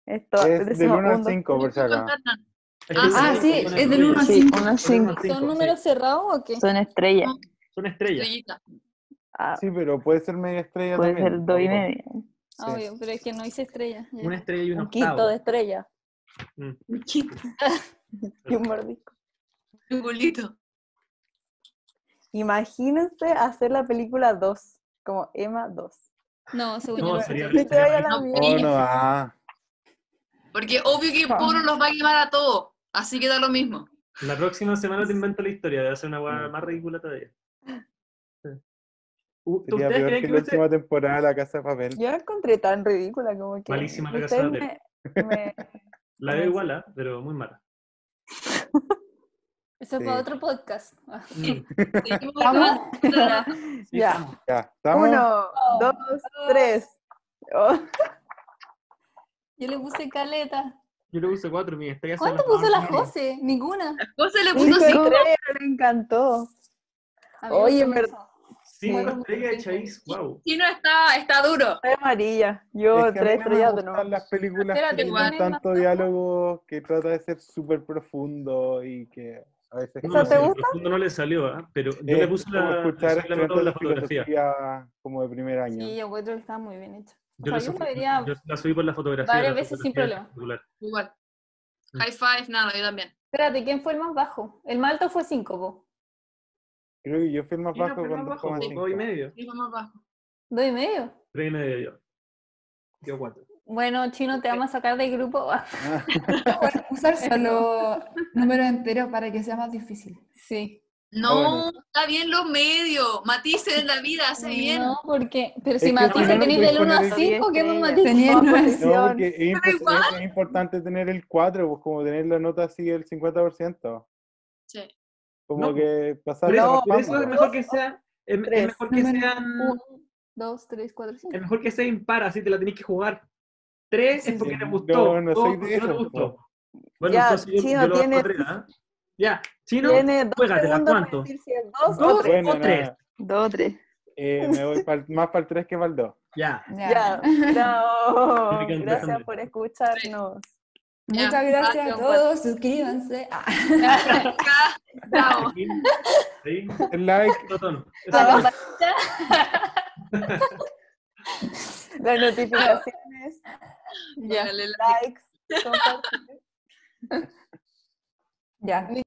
Esto, Es del decimos 1 al un, dos, 5, por si acá. Ah, sí, es del 1 al Sí, 5. uno al cinco. ¿Son números cerrados o qué? Son estrellas. Son estrellas. Ah, Sí, pero puede ser media estrella puede también. ser dos y media. Ah, Obvio, pero es que no hice estrella. ya. Una estrella y un Un quinto de estrella. Mm. Y un mordisco. Un bolito. Imagínense hacer la película 2, como Emma 2. No, según No, yo. sería, Que te vaya sería la No, mierda. Oh, no, ah. Porque obvio que Poro los va a quemar a todos. Así que da lo mismo. La próxima semana te invento la historia, de hacer una hueá más ridícula todavía. Sí. Sería ¿Ustedes peor que que la última temporada de La Casa de Papel. Yo la encontré tan ridícula como que. Malísima la Casa de me- me- La veo igual, ¿ah? pero muy mala. Eso es Sí. para otro podcast. Ya. Sí, Ya. estamos. Ya, ¿estamos? Uno, dos, tres. Oh, Yo le puse caleta. Yo le puse cuatro, mi estrella ¿Cuánto puso la José? Ninguna. La cosa le puso cinco me encantó. Oye, en mucho. Cinco Bueno, estrellas de. Chase, wow. Si no está, está duro. Soy amarilla. Yo Es que tres no estrellas de nuevo. las películas Espérate, que tienen ¿tienes más tanto diálogo que trata de ser súper profundo y que a veces... ¿Esa No, te gusta? profundo no le salió, ¿ah? pero yo es le puse la, escuchar le puse la nota de la fotografía. como de primer año. Sí, yo encuentro que está muy bien hecho. O Yo, sea, la yo yo la subí por la fotografía. varias veces sin problema. Igual. High five, nada, yo también. Espérate, ¿quién fue el más bajo? El más alto fue 5, po. Creo que yo fui el más bajo con más bajo, 2,5. dos y medio. Sí, fue más bajo. ¿Dos y medio? Tres y medio yo. Yo cuatro. Bueno, Chino, te vamos a sacar del grupo. Bueno, usar solo números enteros para que sea más difícil. Sí. No, está bien los medios. Matices en la vida, hace bien. No, porque. Pero si que Matice si no, tenéis del 1 a poner el- 5, ¿qué más Sí, Matice? Tenía Más nueve. No, porque es, igual. es- es importante tener el 4, pues como tener la nota así el 50%. Sí. Como No, que pasar eso, la por eso es pampa. mejor que sea. Es, es Tres. mejor que sean. 1, 2, 3, 4, 5. Es mejor que sea impar, así te la tenés que jugar. Tres es porque te gustó. No, no dos soy de no te eso. gustó. Bueno, Ya, entonces yo, Chino, yo lo bajo tiene- tres, ¿ah? Ya, chino, Tiene dos juégatela, ¿cuánto? decir si es dos o Dos tres. Bueno, o tres. nada, Dos o tres. eh, me voy pa'l- más para el 3 que para el 2. Ya. Ya, no. Tiene que Gracias por escucharnos. Ya, Muchas gracias a gracias, todos, suscríbanse. Ah. Bravo. El like. La. Las notificaciones, Ya. Dale like. likes, compartir. Ya.